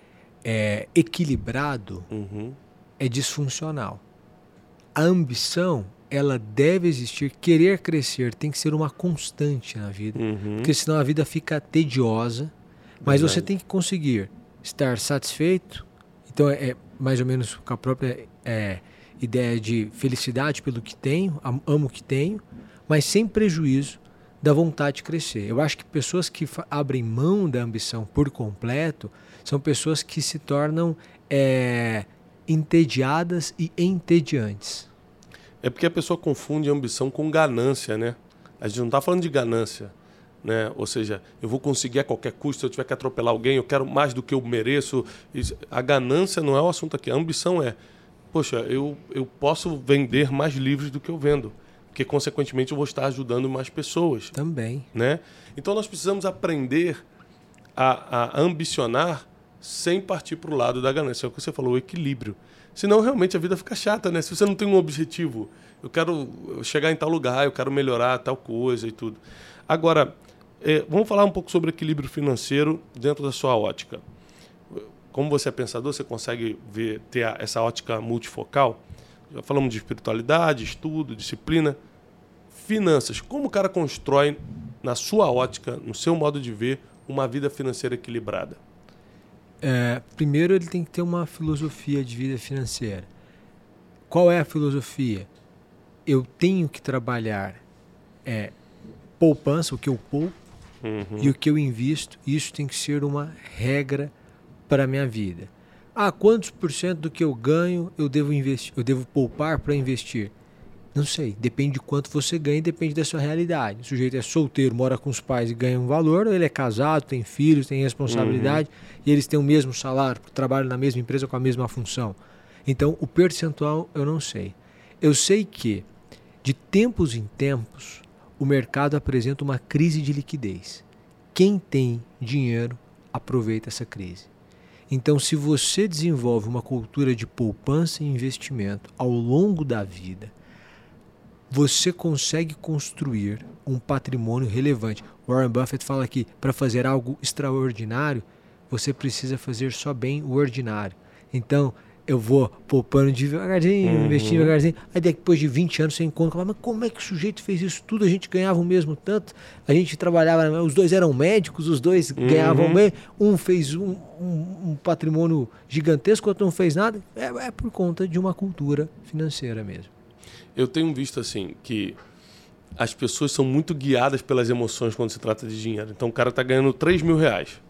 é equilibrado
uhum.
é disfuncional. A ambição, ela deve existir. Querer crescer tem que ser uma constante na vida,
uhum.
porque senão a vida fica tediosa. Mas Verdade. você tem que conseguir estar satisfeito. Então é, é mais ou menos com a própria é, ideia de felicidade pelo que tenho, amo o que tenho, mas sem prejuízo da vontade de crescer. Eu acho que pessoas que abrem mão da ambição por completo são pessoas que se tornam é, entediadas e entediantes.
É porque a pessoa confunde ambição com ganância, né? A gente não está falando de ganância, né? Ou seja, eu vou conseguir a qualquer custo, se eu tiver que atropelar alguém, eu quero mais do que eu mereço. A ganância não é o assunto aqui. A ambição é, poxa, eu, eu posso vender mais livros do que eu vendo porque consequentemente eu vou estar ajudando mais pessoas.
Também.
Né? Então nós precisamos aprender a, a ambicionar sem partir para o lado da ganância. É o que você falou, o equilíbrio. Senão realmente a vida fica chata, né? Se você não tem um objetivo, eu quero chegar em tal lugar, eu quero melhorar tal coisa e tudo. Agora, é, vamos falar um pouco sobre equilíbrio financeiro dentro da sua ótica. Como você é pensador, você consegue ver ter essa ótica multifocal? Já falamos de espiritualidade, estudo, disciplina. Finanças. Como o cara constrói, na sua ótica, no seu modo de ver, uma vida financeira equilibrada?
É, primeiro, ele tem que ter uma filosofia de vida financeira. Qual é a filosofia? Eu tenho que trabalhar é, poupança, o que eu poupo uhum. e o que eu invisto. Isso tem que ser uma regra para a minha vida. Ah, quantos por cento do que eu ganho eu devo investir, eu devo poupar para investir? Não sei, depende de quanto você ganha depende da sua realidade. O sujeito é solteiro, mora com os pais e ganha um valor, ou ele é casado, tem filhos, tem responsabilidade uhum. e eles têm o mesmo salário, trabalham na mesma empresa com a mesma função. Então, o percentual eu não sei. Eu sei que, de tempos em tempos, o mercado apresenta uma crise de liquidez. Quem tem dinheiro aproveita essa crise. Então, se você desenvolve uma cultura de poupança e investimento ao longo da vida, você consegue construir um patrimônio relevante. Warren Buffett fala que para fazer algo extraordinário, você precisa fazer só bem o ordinário. Então, eu vou poupando devagarzinho, uhum. investindo devagarzinho. Aí depois de 20 anos você encontra, mas como é que o sujeito fez isso tudo? A gente ganhava o mesmo tanto, a gente trabalhava, os dois eram médicos, os dois uhum. ganhavam bem, um fez um, um, um, patrimônio gigantesco, outro não fez nada. É, é por conta de uma cultura financeira mesmo.
Eu tenho visto assim que as pessoas são muito guiadas pelas emoções quando se trata de dinheiro. Então o cara está ganhando 3 mil reais.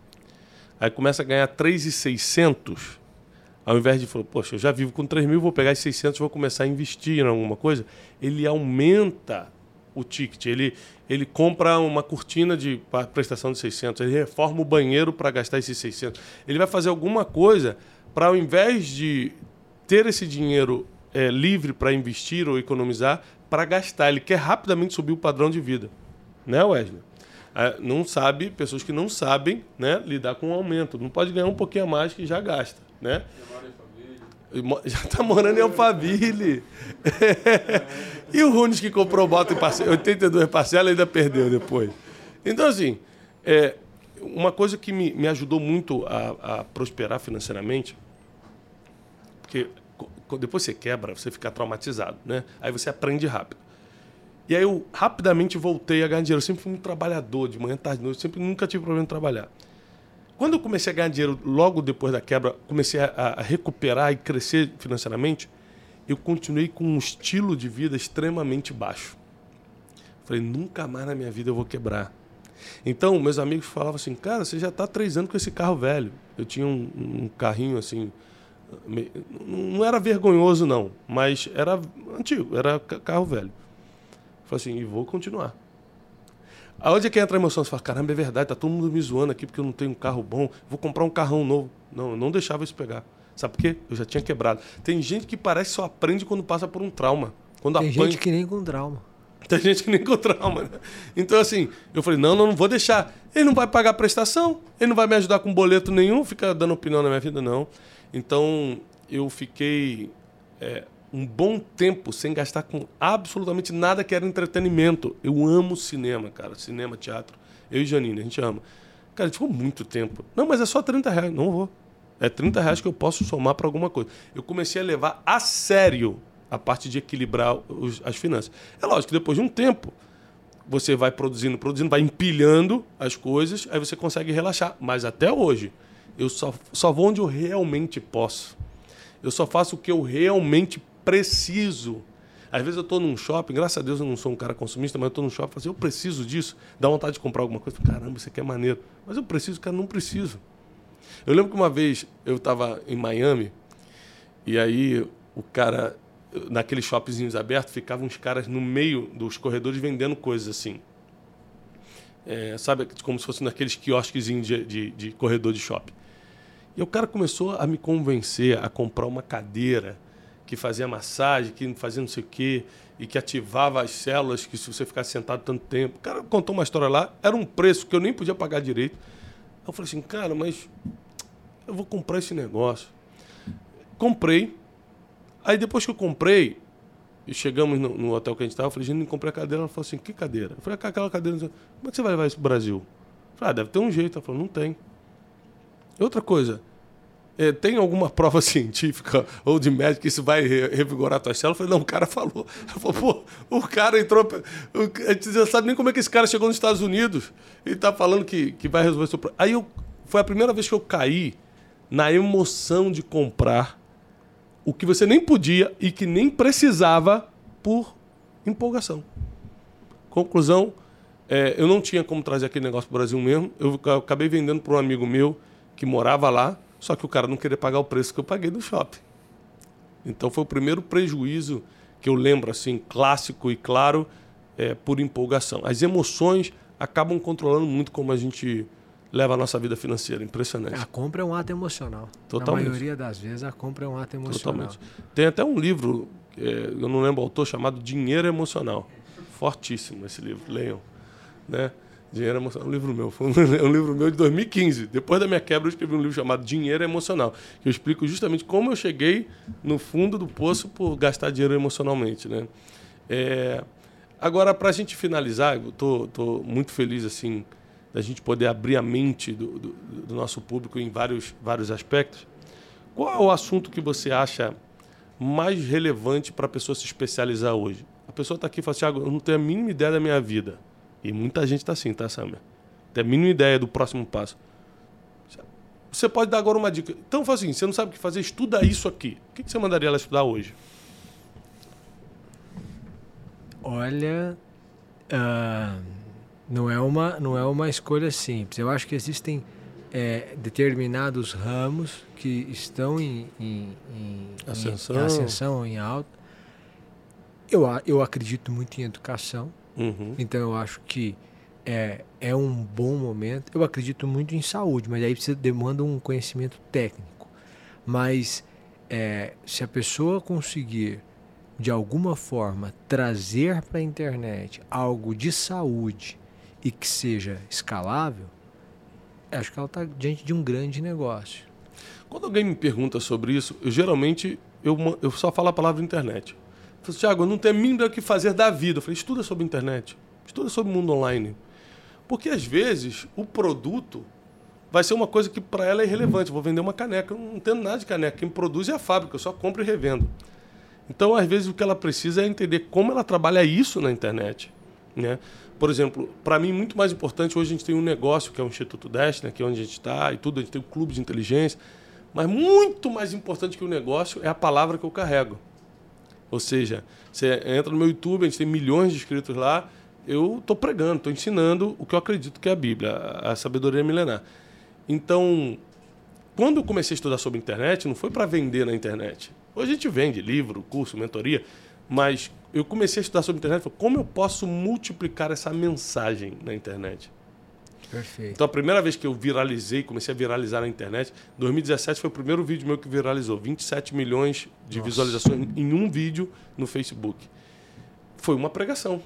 Aí começa a ganhar 3,600 ao invés de falar, poxa, eu já vivo com 3 mil, vou pegar esses 600 vou começar a investir em alguma coisa, ele aumenta o ticket. Ele, ele compra uma cortina de prestação de 600, ele reforma o banheiro para gastar esses 600. Ele vai fazer alguma coisa para, ao invés de ter esse dinheiro é, livre para investir ou economizar, para gastar. Ele quer rapidamente subir o padrão de vida. Né, Wesley? É, não sabe, pessoas que não sabem né, lidar com o aumento. Não pode ganhar um pouquinho a mais que já gasta. Né? Já está morando em Alphaville. e o Runes que comprou moto em parcela, 82 parcelas ainda perdeu depois. Então, assim, é, uma coisa que me, me ajudou muito a, a prosperar financeiramente, porque depois você quebra, você fica traumatizado, né? Aí você aprende rápido. E aí eu rapidamente voltei a ganhar dinheiro. Eu sempre fui um trabalhador, de manhã, tarde, noite, sempre nunca tive problema de trabalhar. Quando eu comecei a ganhar dinheiro logo depois da quebra, comecei a, a recuperar e crescer financeiramente, eu continuei com um estilo de vida extremamente baixo. Falei, nunca mais na minha vida eu vou quebrar. Então, meus amigos falavam assim, cara, você já está três anos com esse carro velho. Eu tinha um, um carrinho assim, não era vergonhoso não, mas era antigo, era carro velho. Falei assim, e vou continuar. Aonde é que entra a emoção? Você fala, caramba, é verdade, tá todo mundo me zoando aqui porque eu não tenho um carro bom, vou comprar um carrão novo. Não, eu não deixava isso pegar. Sabe por quê? Eu já tinha quebrado. Tem gente que parece que só aprende quando passa por um trauma. Quando
Tem apanha... gente que nem com trauma.
Tem gente que nem com trauma, né? Então, assim, eu falei, não, não, não vou deixar. Ele não vai pagar prestação, ele não vai me ajudar com boleto nenhum, fica dando opinião na minha vida, não. Então, eu fiquei é, um bom tempo sem gastar com absolutamente nada que era entretenimento. Eu amo cinema, cara. Cinema, teatro. Eu e Janine, a gente ama. Cara, ficou muito tempo. Não, mas é só 30 reais. Não vou. É 30 reais que eu posso somar para alguma coisa. Eu comecei a levar a sério a parte de equilibrar os, as finanças. É lógico que depois de um tempo, você vai produzindo, produzindo, vai empilhando as coisas, aí você consegue relaxar. Mas até hoje, eu só, só vou onde eu realmente posso. Eu só faço o que eu realmente preciso. Às vezes eu estou num shopping, graças a Deus eu não sou um cara consumista, mas eu estou num shopping e assim, eu preciso disso. Dá vontade de comprar alguma coisa. Caramba, isso aqui é maneiro. Mas eu preciso, cara, não preciso. Eu lembro que uma vez eu estava em Miami e aí o cara naqueles shoppingzinhos abertos, ficavam uns caras no meio dos corredores vendendo coisas assim. É, sabe, como se fosse naqueles quiosquezinhos de, de, de, corredor de shopping. E o cara começou a me convencer a comprar uma cadeira que fazia massagem, que fazia não sei o quê, e que ativava as células, que se você ficasse sentado tanto tempo. O cara contou uma história lá, era um preço que eu nem podia pagar direito. Eu falei assim, cara, mas eu vou comprar esse negócio. Comprei, Aí depois que eu comprei, e chegamos no, no hotel que a gente estava, eu falei, gente, comprei a cadeira. Ela falou assim, que cadeira? Eu falei, aquela cadeira. Como é que você vai levar isso o Brasil? Eu falei, ah, deve ter um jeito. Ela falou, não tem. Outra coisa, é, tem alguma prova científica ou de médico que isso vai revigorar a tua célula? Eu falei, não, o cara falou. Ela falou, pô, o cara entrou. A gente não sabe nem como é que esse cara chegou nos Estados Unidos e está falando que, que vai resolver seu problema. Aí eu, foi a primeira vez que eu caí na emoção de comprar o que você nem podia e que nem precisava por empolgação. Conclusão, é, eu não tinha como trazer aquele negócio para o Brasil mesmo. Eu acabei vendendo para um amigo meu que morava lá, só que o cara não queria pagar o preço que eu paguei no shopping. Então foi o primeiro prejuízo que eu lembro, assim, clássico e claro, é, por empolgação. As emoções acabam controlando muito como a gente leva a nossa vida financeira. Impressionante.
A compra é um ato emocional. Totalmente. Na maioria das vezes, a compra é um ato emocional. Totalmente.
Tem até um livro, é, eu não lembro o autor, chamado Dinheiro Emocional. Fortíssimo esse livro, leiam. Né? Dinheiro Emocional, é um livro meu. Foi um, livro meu de 2015. Depois da minha quebra, eu escrevi um livro chamado Dinheiro Emocional. Que eu explico justamente como eu cheguei no fundo do poço por gastar dinheiro emocionalmente. Né? É, agora, para a gente finalizar, eu estou muito feliz assim da gente poder abrir a mente do, do, do, nosso público em vários, vários aspectos. Qual é o assunto que você acha mais relevante para a pessoa se especializar hoje? A pessoa está aqui e fala, Thiago, eu não tenho a mínima ideia da minha vida. E muita gente está assim, tá, Samia? Tem a mínima ideia do próximo passo. Você pode dar agora uma dica. Então, fala assim, você não sabe o que fazer, estuda isso aqui. O que você mandaria ela estudar hoje?
Olha... Uh não é uma, não é uma escolha simples. Eu acho que existem é, determinados ramos que estão em, em, em,
ascensão.
em, ascensão, em alta. Eu, eu acredito muito em educação,
uhum.
então eu acho que é, é um bom momento. Eu acredito muito em saúde, mas aí você demanda um conhecimento técnico. Mas é, se a pessoa conseguir, de alguma forma, trazer para a internet algo de saúde e que seja escalável, acho que ela está diante de um grande negócio.
Quando alguém me pergunta sobre isso, eu geralmente eu, eu só falo a palavra internet. Eu falo, Tiago, eu não tenho mínimo o que fazer da vida. Eu falei, estuda sobre internet, estuda sobre o mundo online. Porque às vezes o produto vai ser uma coisa que para ela é irrelevante. Eu vou vender uma caneca, eu não entendo nada de caneca. Quem produz é a fábrica, eu só compro e revendo. Então, às vezes, o que ela precisa é entender como ela trabalha isso na internet. Né? Por exemplo, para mim, muito mais importante, hoje a gente tem um negócio que é o Instituto Destiny, que é onde a gente está e tudo, a gente tem um clube de inteligência, mas muito mais importante que o negócio é a palavra que eu carrego. Ou seja, você entra no meu YouTube, a gente tem milhões de inscritos lá, eu estou pregando, estou ensinando o que eu acredito que é a Bíblia, a sabedoria milenar. Então, quando eu comecei a estudar sobre internet, não foi para vender na internet. Hoje a gente vende livro, curso, mentoria, mas eu comecei a estudar sobre internet, como eu posso multiplicar essa mensagem na internet?
Perfeito.
Então a primeira vez que eu viralizei, comecei a viralizar na internet, 2017 foi o primeiro vídeo meu que viralizou, 27 milhões de Nossa. visualizações em um vídeo no Facebook. Foi uma pregação.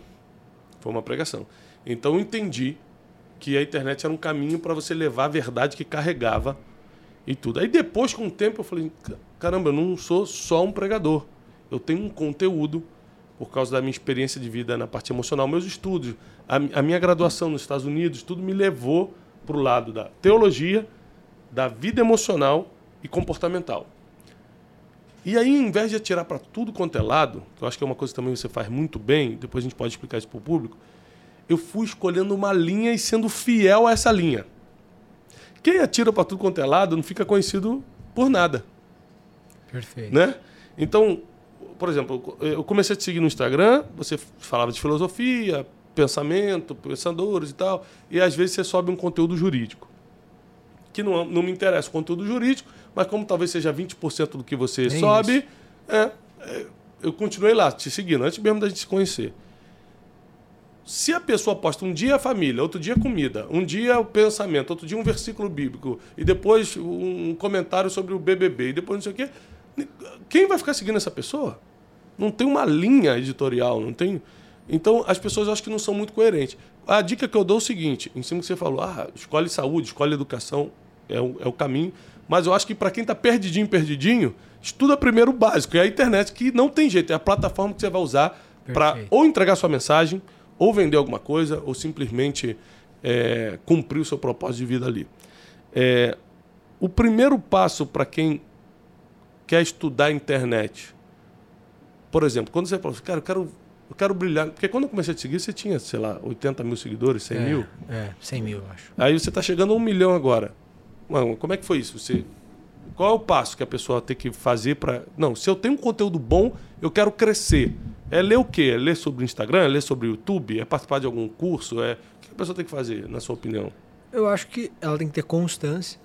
Foi uma pregação. Então eu entendi que a internet era um caminho para você levar a verdade que carregava e tudo. Aí depois, com o tempo, eu falei: caramba, eu não sou só um pregador. Eu tenho um conteúdo por causa da minha experiência de vida na parte emocional, meus estudos, a, a minha graduação nos Estados Unidos, tudo me levou para o lado da teologia, da vida emocional e comportamental. E aí, em vez de atirar para tudo quanto é lado, que eu acho que é uma coisa que também você faz muito bem, depois a gente pode explicar isso para o público, eu fui escolhendo uma linha e sendo fiel a essa linha. Quem atira para tudo quanto é lado não fica conhecido por nada.
Perfeito.
Né? Então, por exemplo, eu comecei a te seguir no Instagram, você falava de filosofia, pensamento, pensadores e tal, e às vezes você sobe um conteúdo jurídico. Que não, não me interessa o conteúdo jurídico, mas como talvez seja 20% do que você
Nem
sobe, é, é, eu continuei lá, te seguindo, antes mesmo da gente se conhecer. Se a pessoa posta um dia a família, outro dia a comida, um dia o pensamento, outro dia um versículo bíblico, e depois um comentário sobre o BBB, e depois não sei o quê, quem vai ficar seguindo essa pessoa? Não tem uma linha editorial, não tem. Então as pessoas acho que não são muito coerentes. A dica que eu dou é o seguinte: em cima que você falou, ah, escolhe saúde, escolhe educação, é o, é o caminho. Mas eu acho que para quem está perdidinho, perdidinho, estuda primeiro o básico, é a internet, que não tem jeito, é a plataforma que você vai usar para ou entregar sua mensagem, ou vender alguma coisa, ou simplesmente é, cumprir o seu propósito de vida ali. É, o primeiro passo para quem quer estudar a internet, por exemplo, quando você fala, cara, eu quero, eu quero brilhar. Porque quando eu comecei a te seguir, você tinha, sei lá, 80 mil seguidores, 100
é,
mil.
É, 100 mil, eu acho.
Aí você está chegando a um milhão agora. Mano, como é que foi isso? Você, qual é o passo que a pessoa tem que fazer para. Não, se eu tenho um conteúdo bom, eu quero crescer. É ler o quê? É ler sobre o Instagram? É ler sobre o YouTube? É participar de algum curso? É... O que a pessoa tem que fazer, na sua opinião?
Eu acho que ela tem que ter constância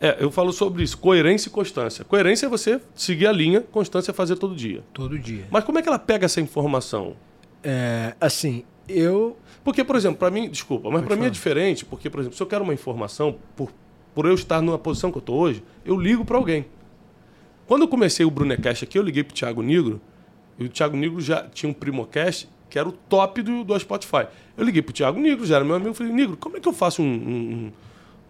é, eu falo sobre isso, coerência e constância. Coerência é você seguir a linha, constância é fazer todo dia.
Todo dia.
Mas como é que ela pega essa informação?
É, assim, eu.
Porque, por exemplo, para mim, desculpa, mas para mim é diferente, porque, por exemplo, se eu quero uma informação, por, por eu estar numa posição que eu estou hoje, eu ligo para alguém. Quando eu comecei o Brunecast aqui, eu liguei para o Thiago Negro, e o Thiago Negro já tinha um Primocast, que era o top do, do Spotify. Eu liguei para o Thiago Negro, já era meu amigo, falei, Negro, como é que eu faço um, um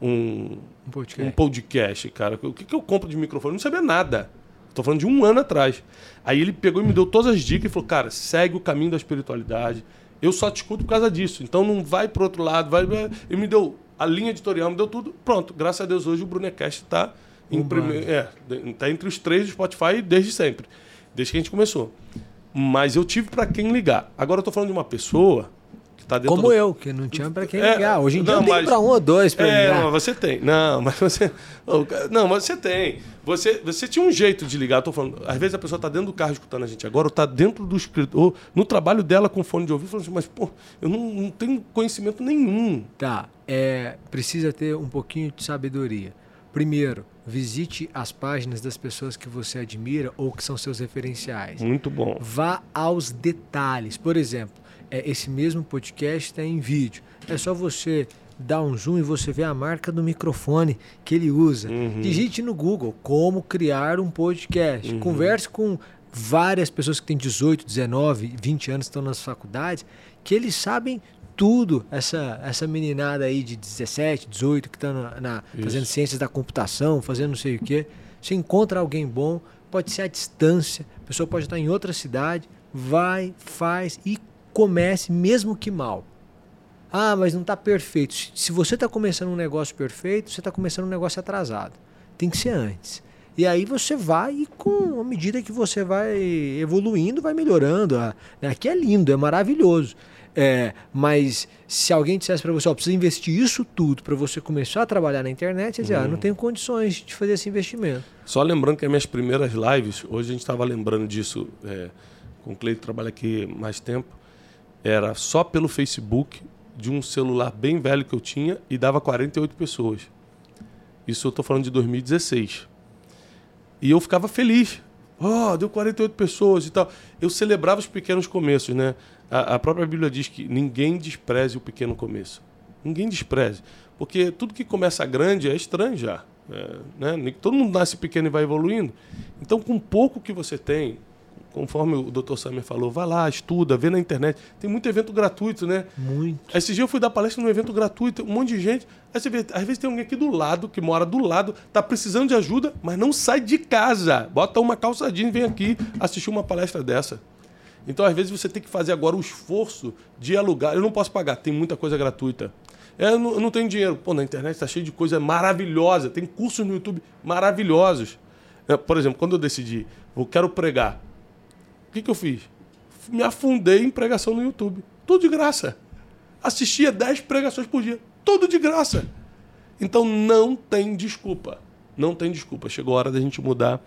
um, um, podcast. um podcast, cara. O que, que eu compro de microfone? Eu não sabia nada. Estou falando de um ano atrás. Aí ele pegou e me deu todas as dicas e falou, cara, segue o caminho da espiritualidade. Eu só te escuto por causa disso. Então não vai para outro lado. Vai... Ele me deu a linha editorial, me deu tudo. Pronto, graças a Deus hoje o Brunecast está em primeiro, é, tá entre os três do Spotify desde sempre. Desde que a gente começou. Mas eu tive para quem ligar. Agora eu tô falando de uma pessoa
Tá Como do... eu, que não tinha para quem é, ligar. Hoje em dia não, tem para um ou dois para
é,
ligar.
Mas você tem. Não, mas você. Não, mas você tem. Você, você tinha um jeito de ligar. Eu tô falando, às vezes a pessoa está dentro do carro escutando a gente agora, ou está dentro do escritor, no trabalho dela com fone de ouvido, falando assim, mas, pô, eu não, não tenho conhecimento nenhum.
Tá. É, precisa ter um pouquinho de sabedoria. Primeiro, visite as páginas das pessoas que você admira ou que são seus referenciais.
Muito bom.
Vá aos detalhes. Por exemplo, é, esse mesmo podcast está em vídeo. É só você dar um zoom e você vê a marca do microfone que ele usa. Uhum. Digite no Google como criar um podcast. Uhum. Converse com várias pessoas que têm 18, 19, 20 anos estão nas faculdades, que eles sabem tudo. Essa, essa meninada aí de 17, 18 que estão na, na fazendo ciências da computação, fazendo não sei o quê. Você encontra alguém bom, pode ser à distância, a pessoa pode estar em outra cidade, vai, faz e comece mesmo que mal. Ah, mas não está perfeito. Se você está começando um negócio perfeito, você está começando um negócio atrasado. Tem que ser antes. E aí você vai e com a medida que você vai evoluindo, vai melhorando. Ah, né, aqui é lindo, é maravilhoso. É, mas se alguém dissesse para você, ó, precisa investir isso tudo para você começar a trabalhar na internet, você dizia, ah, não uhum. tenho condições de fazer esse investimento.
Só lembrando que as minhas primeiras lives, hoje a gente estava lembrando disso é, com o Cleito, trabalha aqui mais tempo era só pelo Facebook de um celular bem velho que eu tinha e dava 48 pessoas. Isso eu estou falando de 2016. E eu ficava feliz. Oh, deu 48 pessoas e tal. Eu celebrava os pequenos começos, né? A, a própria Bíblia diz que ninguém despreze o pequeno começo. Ninguém despreze. Porque tudo que começa grande é estranho já. É, né? Todo mundo nasce pequeno e vai evoluindo. Então, com pouco que você tem, conforme o Dr. Samer falou, vai lá, estuda, vê na internet. Tem muito evento gratuito, né?
Muito.
Esse dia eu fui dar palestra num evento gratuito, um monte de gente. Aí você vê, às vezes tem alguém aqui do lado, que mora do lado, tá precisando de ajuda, mas não sai de casa. Bota uma calçadinha e vem aqui assistir uma palestra dessa. Então, às vezes, você tem que fazer agora o esforço de alugar. Eu não posso pagar, tem muita coisa gratuita. Eu, não, eu não tenho dinheiro. Pô, na internet está cheio de coisa maravilhosa. Tem cursos no YouTube maravilhosos. É, por exemplo, quando eu decidi, eu quero pregar, o que, que eu fiz? Me afundei em pregação no YouTube. Tudo de graça. Assistia 10 pregações por dia. Tudo de graça. Então não tem desculpa. Não tem desculpa. Chegou a hora da gente mudar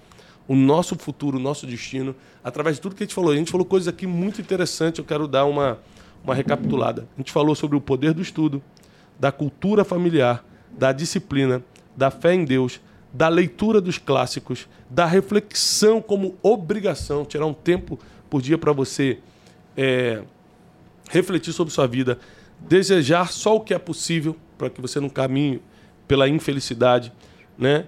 o nosso futuro, o nosso destino, através de tudo que a gente falou. A gente falou coisas aqui muito interessantes. Eu quero dar uma, uma recapitulada. A gente falou sobre o poder do estudo, da cultura familiar, da disciplina, da fé em Deus, da leitura dos clássicos, da reflexão como obrigação, tirar um tempo por dia para você é, refletir sobre sua vida, desejar só o que é possível para que você não caminhe pela infelicidade, né?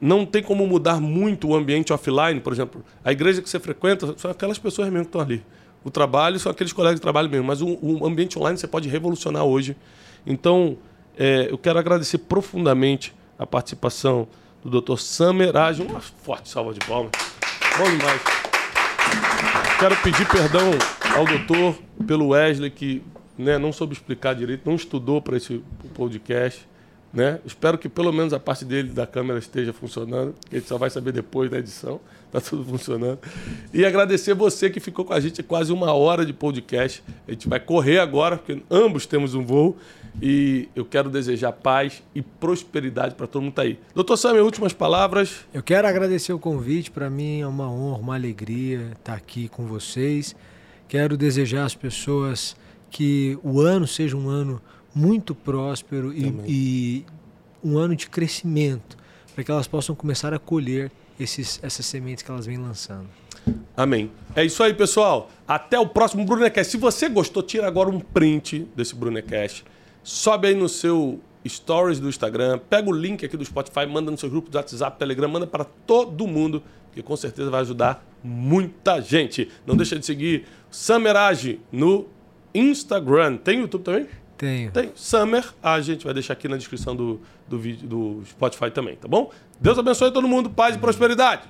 Não tem como mudar muito o ambiente offline, por exemplo. A igreja que você frequenta são aquelas pessoas mesmo que estão ali. O trabalho são aqueles colegas de trabalho mesmo, mas o, o ambiente online você pode revolucionar hoje. Então, é, eu quero agradecer profundamente a participação do Dr. Samer Aj. Uma forte salva de palmas. Bom demais. Quero pedir perdão ao doutor pelo Wesley, que né, não soube explicar direito, não estudou para esse podcast. Né? Espero que pelo menos a parte dele da câmera esteja funcionando, que só vai saber depois da edição. Está tudo funcionando. E agradecer você que ficou com a gente quase uma hora de podcast. A gente vai correr agora, porque ambos temos um voo. E eu quero desejar paz e prosperidade para todo mundo está aí. Doutor Sam, últimas palavras.
Eu quero agradecer o convite. Para mim é uma honra, uma alegria estar aqui com vocês. Quero desejar às pessoas que o ano seja um ano muito próspero e, e um ano de crescimento, para que elas possam começar a colher esses, essas sementes que elas vêm lançando.
Amém. É isso aí, pessoal. Até o próximo Brunecast. Se você gostou, tira agora um print desse Brunecast sobe aí no seu stories do Instagram, pega o link aqui do Spotify, manda no seu grupo do WhatsApp, Telegram, manda para todo mundo, que com certeza vai ajudar muita gente. Não deixa de seguir Samerage no Instagram. Tem YouTube também?
Tenho.
Tem. Summer, a gente vai deixar aqui na descrição do, do vídeo do Spotify também, tá bom? Deus abençoe todo mundo, paz e prosperidade.